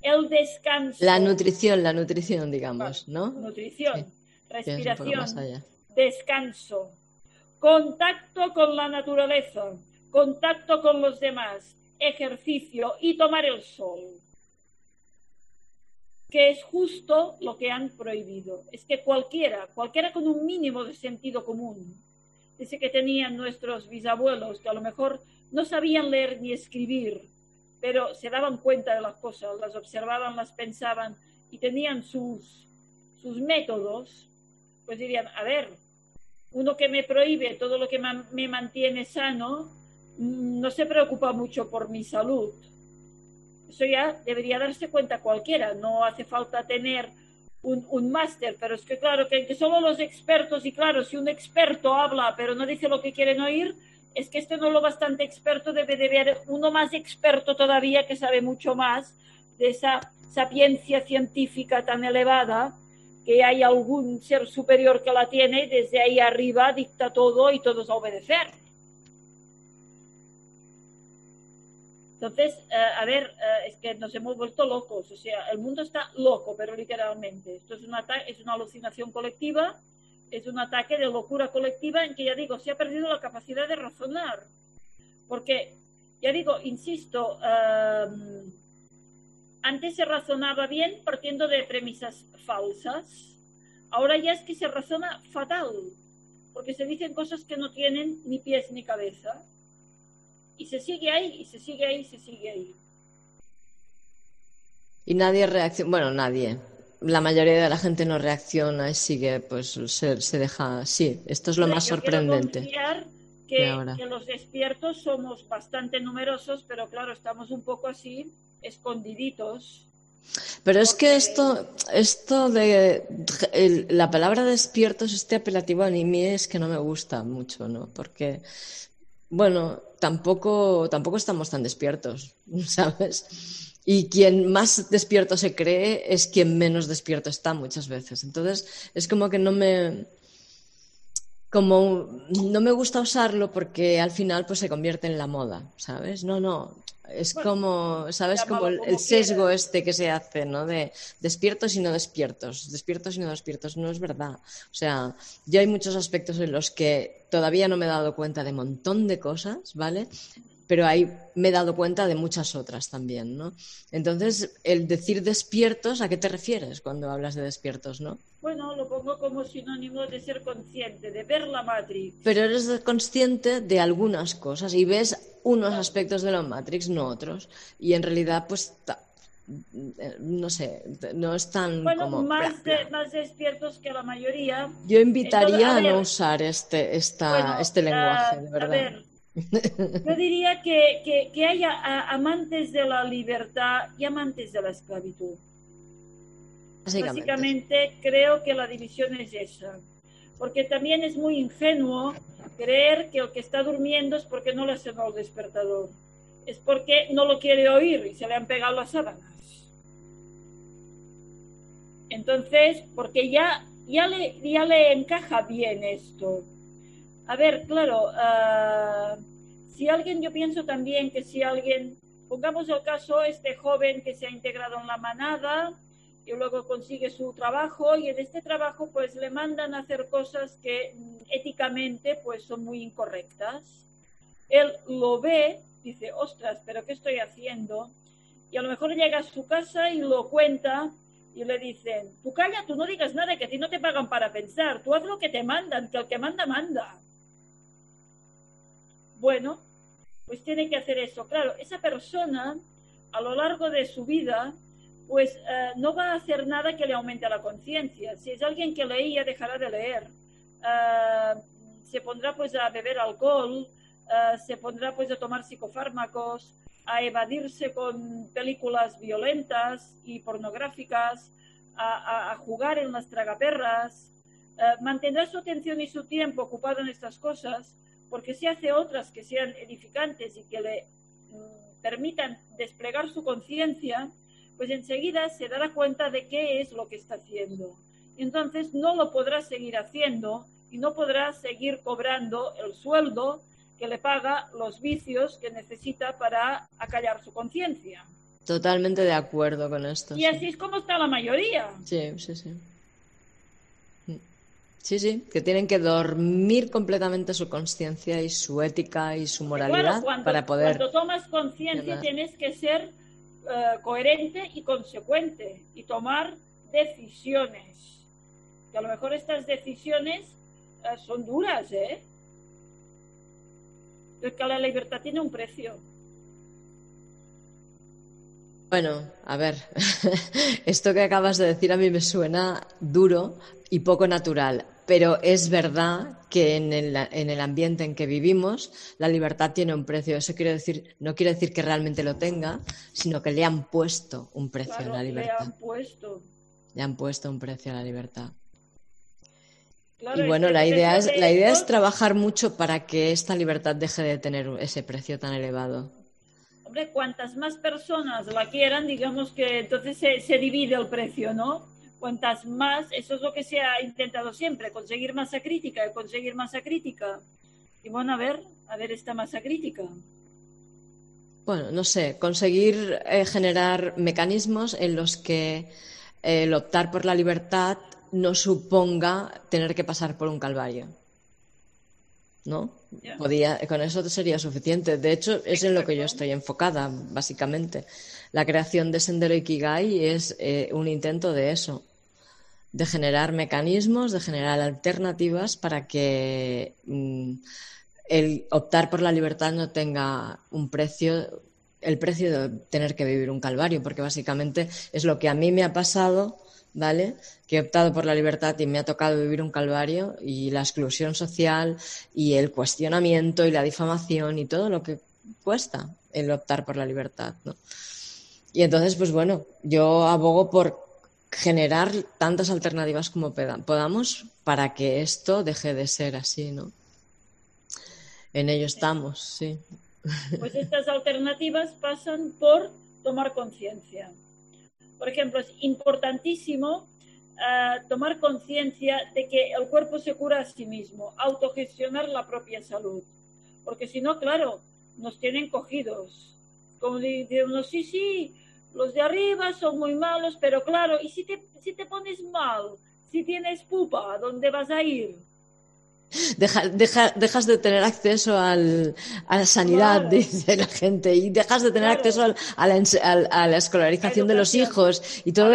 el descanso. La nutrición, la nutrición, digamos, ¿no? Nutrición, respiración, descanso, contacto con la naturaleza, contacto con los demás, ejercicio y tomar el sol que es justo lo que han prohibido. Es que cualquiera, cualquiera con un mínimo de sentido común, dice que tenían nuestros bisabuelos, que a lo mejor no sabían leer ni escribir, pero se daban cuenta de las cosas, las observaban, las pensaban y tenían sus, sus métodos, pues dirían, a ver, uno que me prohíbe todo lo que me mantiene sano, mm, no se preocupa mucho por mi salud eso ya debería darse cuenta cualquiera, no hace falta tener un, máster, pero es que claro, que, que, solo los expertos, y claro, si un experto habla pero no dice lo que quieren oír, es que este no es lo bastante experto, debe de haber uno más experto todavía que sabe mucho más de esa sapiencia científica tan elevada, que hay algún ser superior que la tiene desde ahí arriba dicta todo y todos a obedecer. Entonces, eh, a ver, eh, es que nos hemos vuelto locos, o sea, el mundo está loco, pero literalmente. Esto es, una es una alucinación colectiva, es un ataque de locura colectiva en que, ya digo, se ha perdido la capacidad de razonar. Porque, ya digo, insisto, em, antes se razonaba bien partiendo de premisas falsas, ahora ya es que se razona fatal, porque se dicen cosas que no tienen ni pies ni cabeza y se sigue ahí, y se sigue ahí, y se sigue ahí. Y nadie reacciona, bueno, nadie. La mayoría de la gente no reacciona y sigue, pues se, se deja. Sí, esto es lo más sorprendente. que, que los despiertos somos bastante numerosos, pero claro, estamos un poco así, escondiditos. Pero es que esto, esto de la palabra despiertos, este apelativo a mí es que no me gusta mucho, ¿no? Porque, bueno, tampoco, tampoco estamos tan despiertos, ¿sabes? Y quien más despierto se cree es quien menos despierto está muchas veces. Entonces, es como que no me, como no me gusta usarlo porque al final pues se convierte en la moda, ¿sabes? No, no, es como, ¿sabes? Como el, sesgo este que se hace, ¿no? De despiertos y no despiertos, despiertos y no despiertos, no es verdad. O sea, yo hay muchos aspectos en los que todavía no me he dado cuenta de un montón de cosas, ¿vale? Pero ahí me he dado cuenta de muchas otras también, ¿no? Entonces, el decir despiertos, ¿a qué te refieres cuando hablas de despiertos, no? Bueno, lo pongo como sinónimo de ser consciente, de ver la Matrix. Pero eres consciente de algunas cosas y ves unos aspectos de la Matrix, no otros. Y en realidad, pues, no sé, no están como... Más, más despiertos que la mayoría. Yo invitaría a, no usar este, esta, este lenguaje, de verdad. Yo diría que, que, haya amantes de la libertad y amantes de la esclavitud. Básicamente. creo que la división es esa. Porque también es muy ingenuo creer que el que está durmiendo es porque no le ha sonado el despertador. Es porque no lo quiere oír y se le han pegado las sábanas. Entonces, porque ya, ya, le, ya le encaja bien esto. A ver, claro, uh, si alguien, yo pienso también que si alguien, pongamos el caso, este joven que se ha integrado en la manada y luego consigue su trabajo y en este trabajo pues le mandan a hacer cosas que éticamente pues son muy incorrectas. Él lo ve, dice, ostras, pero ¿qué estoy haciendo? Y a lo mejor llega a su casa y lo cuenta y le dicen, tú calla, tú no digas nada, que a ti no te pagan para pensar, tú haz lo que te mandan, que el que manda, manda. Bueno, pues tiene que hacer eso. Claro, esa persona a lo largo de su vida pues eh, no va a hacer nada que le aumente la conciencia. Si es alguien que leía, dejará de leer. Eh, se pondrá pues a beber alcohol, eh, se pondrá pues a tomar psicofármacos, a evadirse con películas violentas y pornográficas, a, a jugar en las tragaperras, mantendrá su atención y su tiempo ocupado en estas cosas porque si hace otras que sean edificantes y que le mm, permitan desplegar su conciencia, pues enseguida se dará cuenta de qué es lo que está haciendo. Y entonces no lo podrá seguir haciendo y no podrá seguir cobrando el sueldo que le paga los vicios que necesita para acallar su conciencia. Totalmente de acuerdo con esto. Y así es como está la mayoría. Sí, sí, sí. Sí, sí, que tienen que dormir completamente su conciencia y su ética y su moralidad para poder. Cuando tomas conciencia tienes que ser eh, coherente y consecuente y tomar decisiones. Que a lo mejor estas decisiones eh, son duras, ¿eh? Porque la libertad tiene un precio. Bueno, a ver, esto que acabas de decir a mí me suena duro y poco natural, pero es verdad que en el, en el, ambiente en que vivimos la libertad tiene un precio. Eso quiere decir, no quiere decir que realmente lo tenga, sino que le han puesto un precio a la libertad. Le han puesto. Le han puesto un precio a la libertad. y bueno, la idea, es, la idea es trabajar mucho para que esta libertad deje de tener ese precio tan elevado hombre, cuantas más personas la quieran, digamos que entonces se, divide el precio, ¿no? Cuantas más, eso es lo que se ha intentado siempre, conseguir masa crítica, conseguir masa crítica. Y bueno, a ver, a ver esta masa crítica. Bueno, no sé, conseguir eh, generar mecanismos en los que eh, el optar por la libertad no suponga tener que pasar por un calvario. ¿No? Podía, con eso sería suficiente. De hecho, es en lo que yo estoy enfocada, básicamente. La creación de Sendero Ikigai es eh, un intento de eso, de generar mecanismos, de generar alternativas para que mm, el optar por la libertad no tenga un precio, el precio de tener que vivir un calvario, porque básicamente es lo que a mí me ha pasado ¿vale? Que he optado por la libertad y me ha tocado vivir un calvario y la exclusión social y el cuestionamiento y la difamación y todo lo que cuesta el optar por la libertad, ¿no? Y entonces, pues bueno, yo abogo por generar tantas alternativas como podamos para que esto deje de ser así, ¿no? En ello estamos, sí. Pues estas alternativas pasan por tomar conciencia. Por ejemplo, es importantísimo uh, tomar conciencia de que el cuerpo se cura a sí mismo, autogestionar la propia salud. Porque si no, claro, nos tienen cogidos. Como dice sí, sí, los de arriba son muy malos, pero claro, ¿y si te, si te pones mal? Si tienes pupa, ¿dónde vas a ir? Deja, deja, dejas de tener acceso al, a la sanidad, dice la gente, y dejas de tener acceso al, a, la, a, la, escolarización de los hijos y todo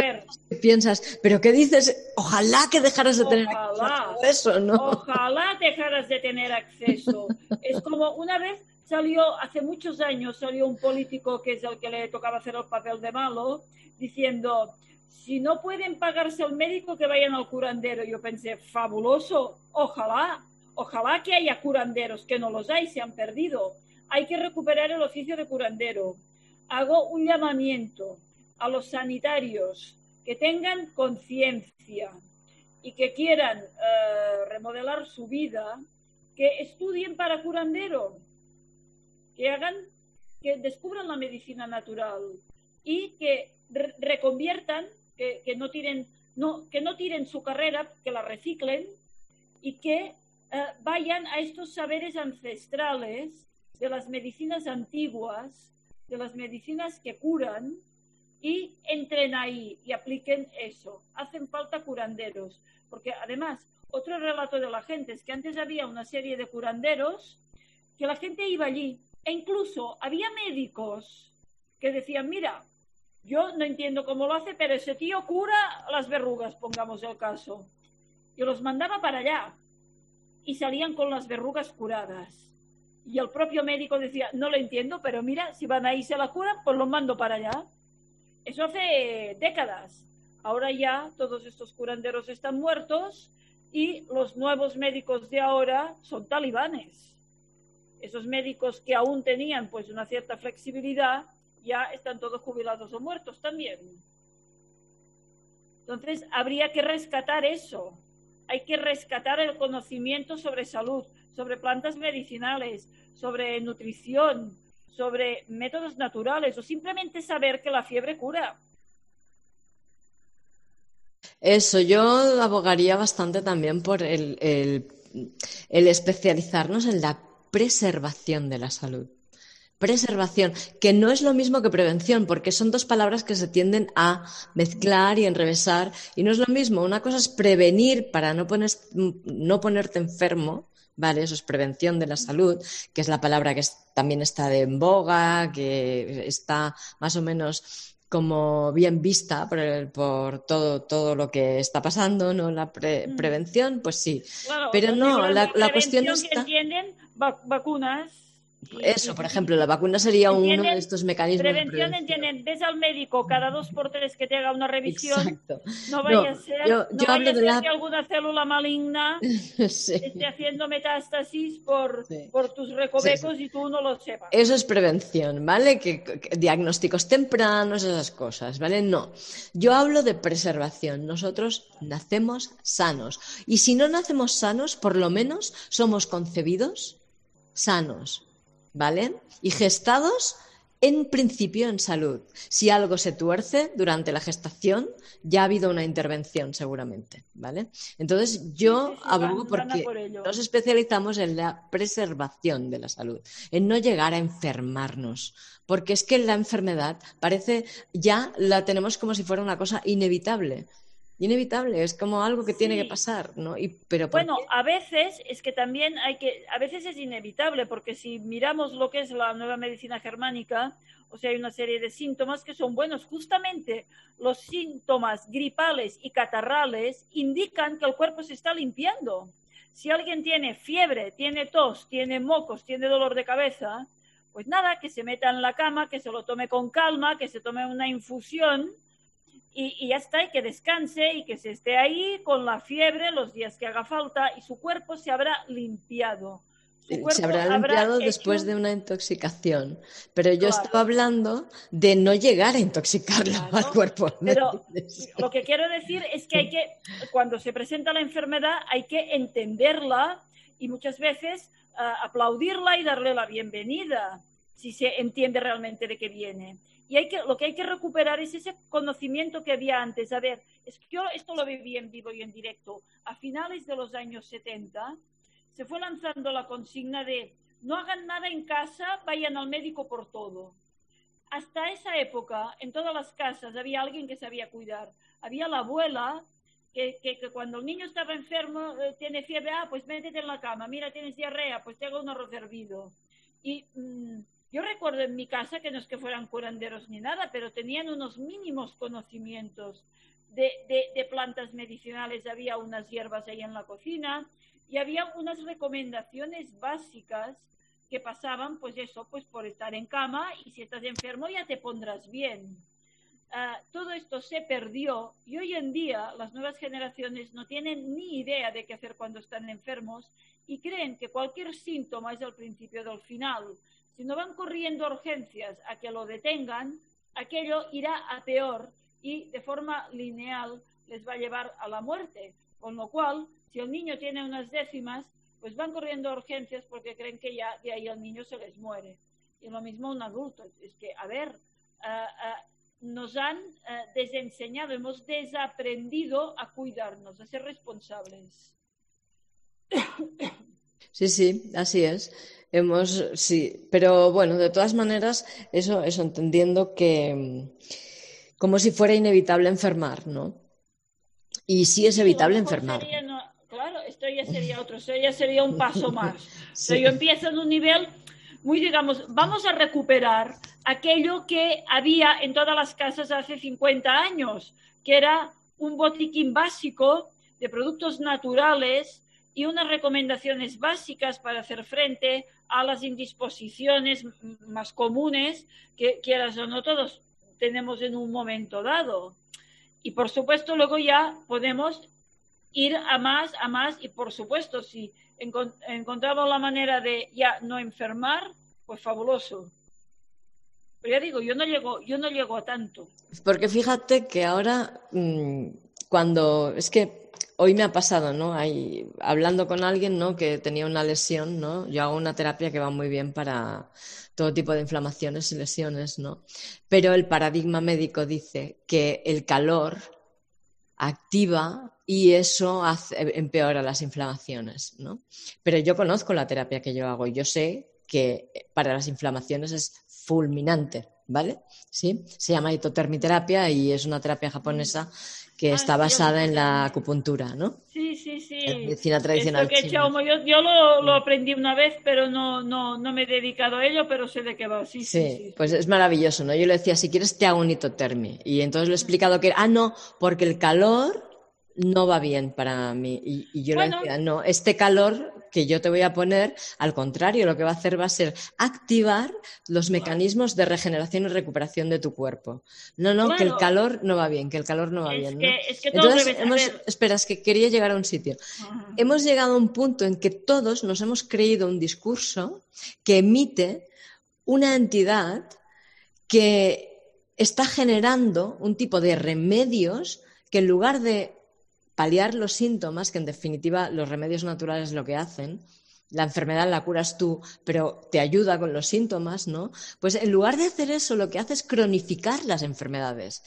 que piensas, pero ¿qué dices? Ojalá que dejaras de tener acceso, ¿no? Ojalá dejaras de tener acceso. es como una vez salió, hace muchos años, salió un político que es el que le tocaba hacer el papel de malo, diciendo, si no pueden pagarse el médico, que vayan al curandero. Yo pensé, fabuloso, ojalá, ojalá que haya curanderos, que no los hay, se han perdido. Hay que recuperar el oficio de curandero. Hago un llamamiento a los sanitarios que tengan conciencia y que quieran eh, remodelar su vida, que estudien para curandero que hagan, que descubran la medicina natural y que reconviertan, que, no tiren, que no tiren su carrera, que la reciclen y que eh, vayan a estos saberes ancestrales de las medicinas antiguas, de las medicinas que curan, y entren ahí y apliquen eso. Hacen falta curanderos, porque además, otro relato de la gente es que antes había una serie de curanderos que la gente iba allí e incluso había médicos que decían, mira, yo no entiendo cómo lo hace, pero ese tío cura las verrugas, pongamos el caso. Yo los mandaba para allá y salían con las verrugas curadas. Y el propio médico decía, no lo entiendo, pero mira, si van ahí y se la curan, pues los mando para allá. Eso hace décadas. Ahora ya todos estos curanderos están muertos y los nuevos médicos de ahora son talibanes esos médicos que aún tenían pues una cierta flexibilidad ya están todos jubilados o muertos también. Entonces, habría que rescatar eso. Hay que rescatar el conocimiento sobre salud, sobre plantas medicinales, sobre nutrición, sobre métodos naturales o simplemente saber que la fiebre cura. Eso, yo abogaría bastante también por el, especializarnos en la preservación de la salud. Preservación, que no es lo mismo que prevención, porque son dos palabras que se tienden a mezclar y enrevesar, y no es lo mismo. Una cosa es prevenir para no, no ponerte enfermo, ¿vale? Eso es prevención de la salud, que es la palabra que también está de en boga, que está más o menos como bien vista por, todo, todo lo que está pasando, ¿no? La mm. prevención, pues sí. Pero no, la, cuestión está vacunas. Eso, por ejemplo, la vacuna sería uno de estos mecanismos. Prevención, de entienden, ves al médico cada dos por tres que te haga una revisión. Exacto. No vaya a ser, yo, no vaya a ser que alguna célula maligna esté haciendo metástasis por, por tus recovecos y tú no lo sepas. Eso es prevención, ¿vale? Que, que, diagnósticos tempranos, esas cosas, ¿vale? No. Yo hablo de preservación. Nosotros nacemos sanos. Y si no nacemos sanos, por lo menos somos concebidos sanos, ¿vale? Y gestados en principio en salud. Si algo se tuerce durante la gestación, ya ha habido una intervención seguramente, ¿vale? Entonces yo abogo porque nos especializamos en la preservación de la salud, en no llegar a enfermarnos, porque es que la enfermedad parece ya la tenemos como si fuera una cosa inevitable inevitable, es como algo que tiene que pasar, ¿no? Y, pero bueno, a veces es que también hay que, a veces es inevitable, porque si miramos lo que es la nueva medicina germánica, o sea, hay una serie de síntomas que son buenos. Justamente los síntomas gripales y catarrales indican que el cuerpo se está limpiando. Si alguien tiene fiebre, tiene tos, tiene mocos, tiene dolor de cabeza, pues nada, que se meta en la cama, que se lo tome con calma, que se tome una infusión y, ya está, y que descanse y que se esté ahí con la fiebre los días que haga falta y su cuerpo se habrá limpiado. se habrá limpiado después de una intoxicación. Pero yo estaba hablando de no llegar a intoxicarlo al cuerpo. Pero lo que quiero decir es que hay que, cuando se presenta la enfermedad, hay que entenderla y muchas veces ah, aplaudirla y darle la bienvenida, si se entiende realmente de qué viene. Y hay que, lo que hay que recuperar es ese conocimiento que había antes. A ver, es que yo esto lo viví en vivo y en directo. A finales de los años 70 se fue lanzando la consigna de no hagan nada en casa, vayan al médico por todo. Hasta esa época, en todas las casas había alguien que sabía cuidar. Había la abuela que, que, cuando el niño estaba enfermo, eh, tiene fiebre, ah, pues métete en la cama, mira, tienes diarrea, pues te hago un arroz hervido. Y mm, yo recuerdo en mi casa que no es que fueran curanderos ni nada, pero tenían unos mínimos conocimientos de, plantas medicinales. Había unas hierbas ahí en la cocina y había unas recomendaciones básicas que pasaban, pues eso, pues por estar en cama y si estás enfermo ya te pondrás bien. Ah, todo esto se perdió y hoy en día las nuevas generaciones no tienen ni idea de qué hacer cuando están enfermos y creen que cualquier síntoma es el principio del final. Si no van corriendo urgencias a que lo detengan, aquello irá a peor y de forma lineal les va a llevar a la muerte. Con lo cual, si el niño tiene unas décimas, pues van corriendo urgencias porque creen que ya de ahí el niño se les muere. Y lo mismo un adulto. Es que, a ver, ah, nos han ah, desenseñado, hemos desaprendido a cuidarnos, a ser responsables. Sí, sí, así es. Hemos, sí, pero bueno, de todas maneras, eso, eso entendiendo que mm, como si fuera inevitable enfermar, ¿no? Y sí es evitable enfermar. claro, esto ya sería otro, esto ya sería un paso más. Pero yo empiezo en un nivel muy, digamos, vamos a recuperar aquello que había en todas las casas hace 50 años, que era un botiquín básico de productos naturales y unas recomendaciones básicas para hacer frente a las indisposiciones más comunes que quieras o no todos tenemos en un momento dado. Y por supuesto luego ya podemos ir a más, a más y por supuesto si encontramos la manera de ya no enfermar, pues fabuloso. Pero ya digo, yo no llego, yo no llego a tanto. Porque fíjate que ahora mm, cuando es que hoy me ha pasado, ¿no? hablando con alguien, ¿no? Que tenía una lesión, ¿no? Yo hago una terapia que va muy bien para todo tipo de inflamaciones y lesiones, ¿no? Pero el paradigma médico dice que el calor activa y eso empeora las inflamaciones, ¿no? Pero yo conozco la terapia que yo hago yo sé que para las inflamaciones es fulminante, ¿vale? ¿Sí? Se llama hitotermiterapia y es una terapia japonesa que ah, está basada en la acupuntura, ¿no? Sí, sí, sí. medicina tradicional. yo, lo, aprendí una vez, pero no, no, no me he dedicado a ello, pero sé de qué va. Sí, sí, pues es maravilloso, ¿no? Yo le decía, si quieres te hago un hitotermi. Y entonces le he explicado que, ah, no, porque el calor no va bien para mí. Y, yo le decía, no, este calor que yo te voy a poner, al contrario, lo que va a hacer va a ser activar los mecanismos de regeneración y recuperación de tu cuerpo. No, no, que el calor no va bien, que el calor no va bien. Entonces, hemos, espera, es que quería llegar a un sitio. Hemos llegado a un punto en que todos nos hemos creído un discurso que emite una entidad que está generando un tipo de remedios que en lugar de paliar los síntomas, que en definitiva los remedios naturales lo que hacen, la enfermedad la curas tú, pero te ayuda con los síntomas, ¿no? Pues en lugar de hacer eso, lo que hace es cronificar las enfermedades.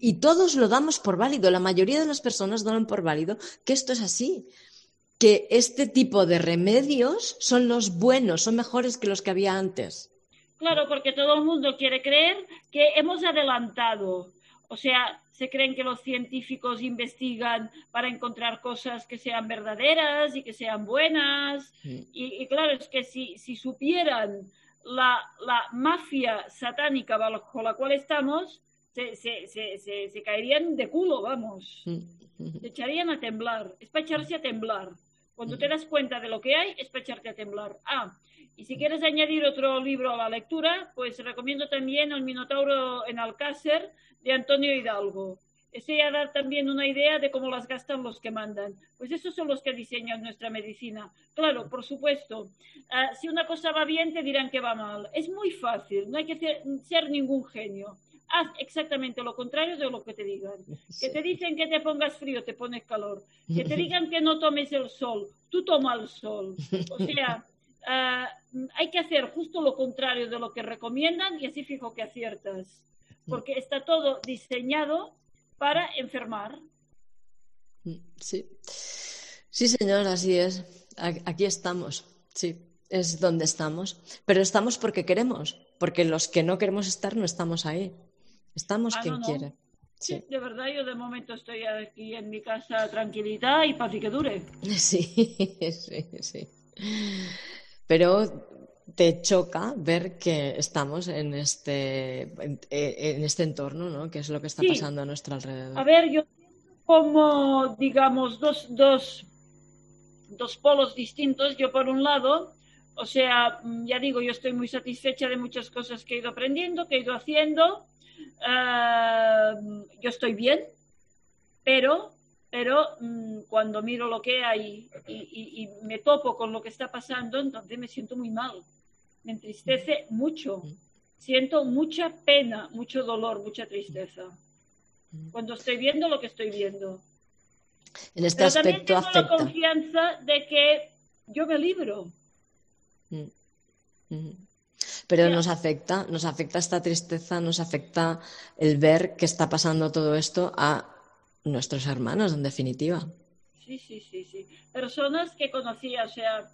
Y, todos lo damos por válido, la mayoría de las personas dan por válido que esto es así, que este tipo de remedios son los buenos, son mejores que los que había antes. Claro, porque todo el mundo quiere creer que hemos adelantado. O sea, se creen que los científicos investigan para encontrar cosas que sean verdaderas y que sean buenas. Y, claro, es que si, supieran la, mafia satánica bajo la cual estamos, se, caerían de culo, vamos. Se echarían a temblar. Es para echarse a temblar. Cuando te das cuenta de lo que hay, es para echarte a temblar. Ah, y si quieres añadir otro libro a la lectura, pues recomiendo también El Minotauro en Alcácer de Antonio Hidalgo. Estoy a dar también una idea de cómo las gastan los que mandan. Pues esos son los que diseñan nuestra medicina. Claro, por supuesto, ah, si una cosa va bien, te dirán que va mal. Es muy fácil, no hay que ser, ningún genio. Haz exactamente lo contrario de lo que te digan. Que te dicen que te pongas frío, te pones calor. Que te digan que no tomes el sol, tú toma el sol. O sea, ah, hay que hacer justo lo contrario de lo que recomiendan y así fijo que aciertas. Porque está todo diseñado para enfermar. Sí. Sí, señor, así es. Aquí estamos. Sí, es donde estamos. Pero estamos porque queremos, porque los que no queremos estar no estamos ahí. Estamos ah, quien quiere. Sí. de verdad, yo de momento estoy aquí en mi casa tranquilidad y para que dure. Sí, sí, sí. Pero te choca ver que estamos en este, en, este entorno, ¿no? Que es lo que está pasando a nuestro alrededor. A ver, yo como, digamos, dos, dos, dos polos distintos. Yo, por un lado, o sea, ya digo, yo estoy muy satisfecha de muchas cosas que he ido aprendiendo, que he ido haciendo. Ah, yo estoy bien, pero, pero mm, cuando miro lo que hay y, me topo con lo que está pasando, entonces me siento muy mal me entristece mucho. Siento mucha pena, mucho dolor, mucha tristeza. Cuando estoy viendo lo que estoy viendo. En este Pero también tengo la confianza de que yo me libro. Pero nos afecta, nos afecta esta tristeza, nos afecta el ver que está pasando todo esto a nuestros hermanos, en definitiva. Sí, sí, sí, sí. Personas que conocía, o sea,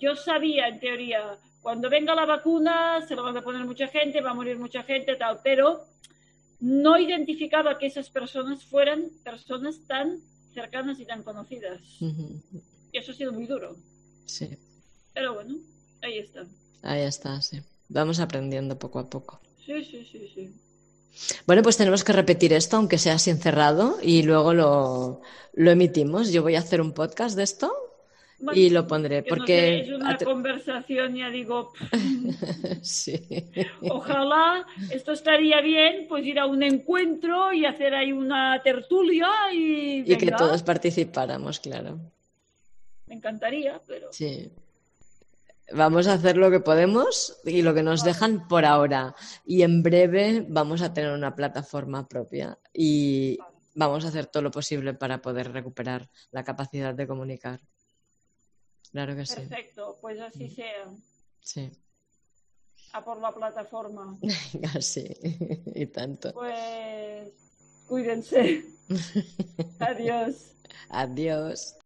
yo sabía en teoría cuando venga la vacuna se lo van a poner mucha gente, va a morir mucha gente, tal, pero no identificaba que esas personas fueran personas tan cercanas y tan conocidas. Y eso ha sido muy duro. Sí. Pero bueno, ahí está. Ahí está, sí. Vamos aprendiendo poco a poco. Sí, sí, sí, sí. Bueno, pues tenemos que repetir esto, aunque sea así encerrado, y luego lo, lo emitimos. Yo voy a hacer un podcast de esto y lo pondré porque es una conversación ya digo sí. ojalá esto estaría bien pues ir a un encuentro y hacer ahí una tertulia y, y que todos participáramos claro me encantaría pero sí Vamos a hacer lo que podemos y lo que nos dejan por ahora. Y en breve vamos a tener una plataforma propia y vamos a hacer todo lo posible para poder recuperar la capacidad de comunicar. Claro que sí. Perfecto, pues así mm. sea. Sí. A por la plataforma. sí, y tanto. Pues cuídense. Adiós. Adiós.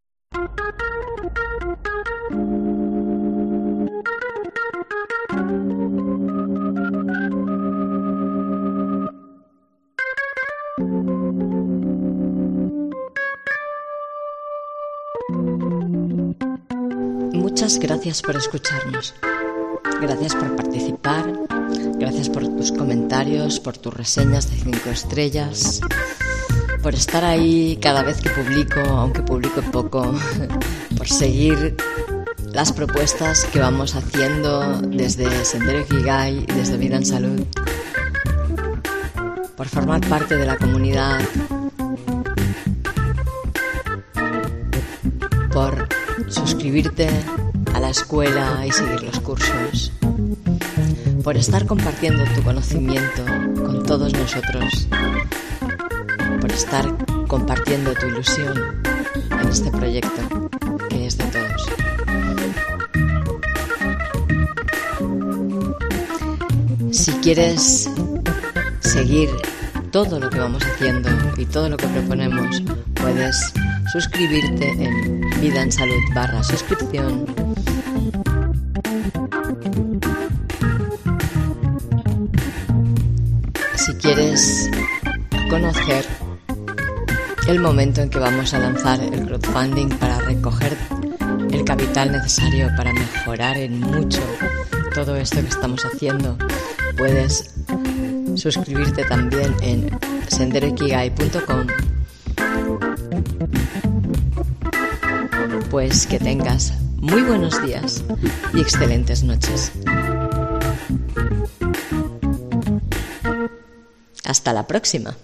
Muchas gracias por escucharnos. Gracias por participar. Gracias por tus comentarios, por tus reseñas de cinco estrellas. Por estar ahí cada vez que publico, aunque publico poco. Por seguir las propuestas que vamos haciendo desde Sendero Ikigai y desde Vida en Salud. Por formar parte de la comunidad. Por suscribirte a la escuela y seguir los cursos, por estar compartiendo tu conocimiento con todos nosotros, por estar compartiendo tu ilusión en este proyecto que es de todos. Si quieres seguir todo lo que vamos haciendo y todo lo que proponemos, puedes suscribirte en Vida en Salud barra suscripción. Si quieres conocer el momento en que vamos a lanzar el crowdfunding para recoger el capital necesario para mejorar en mucho todo esto que estamos haciendo, puedes suscribirte también en senderoikigai.com pues que tengas muy buenos días y excelentes noches. Hasta la próxima.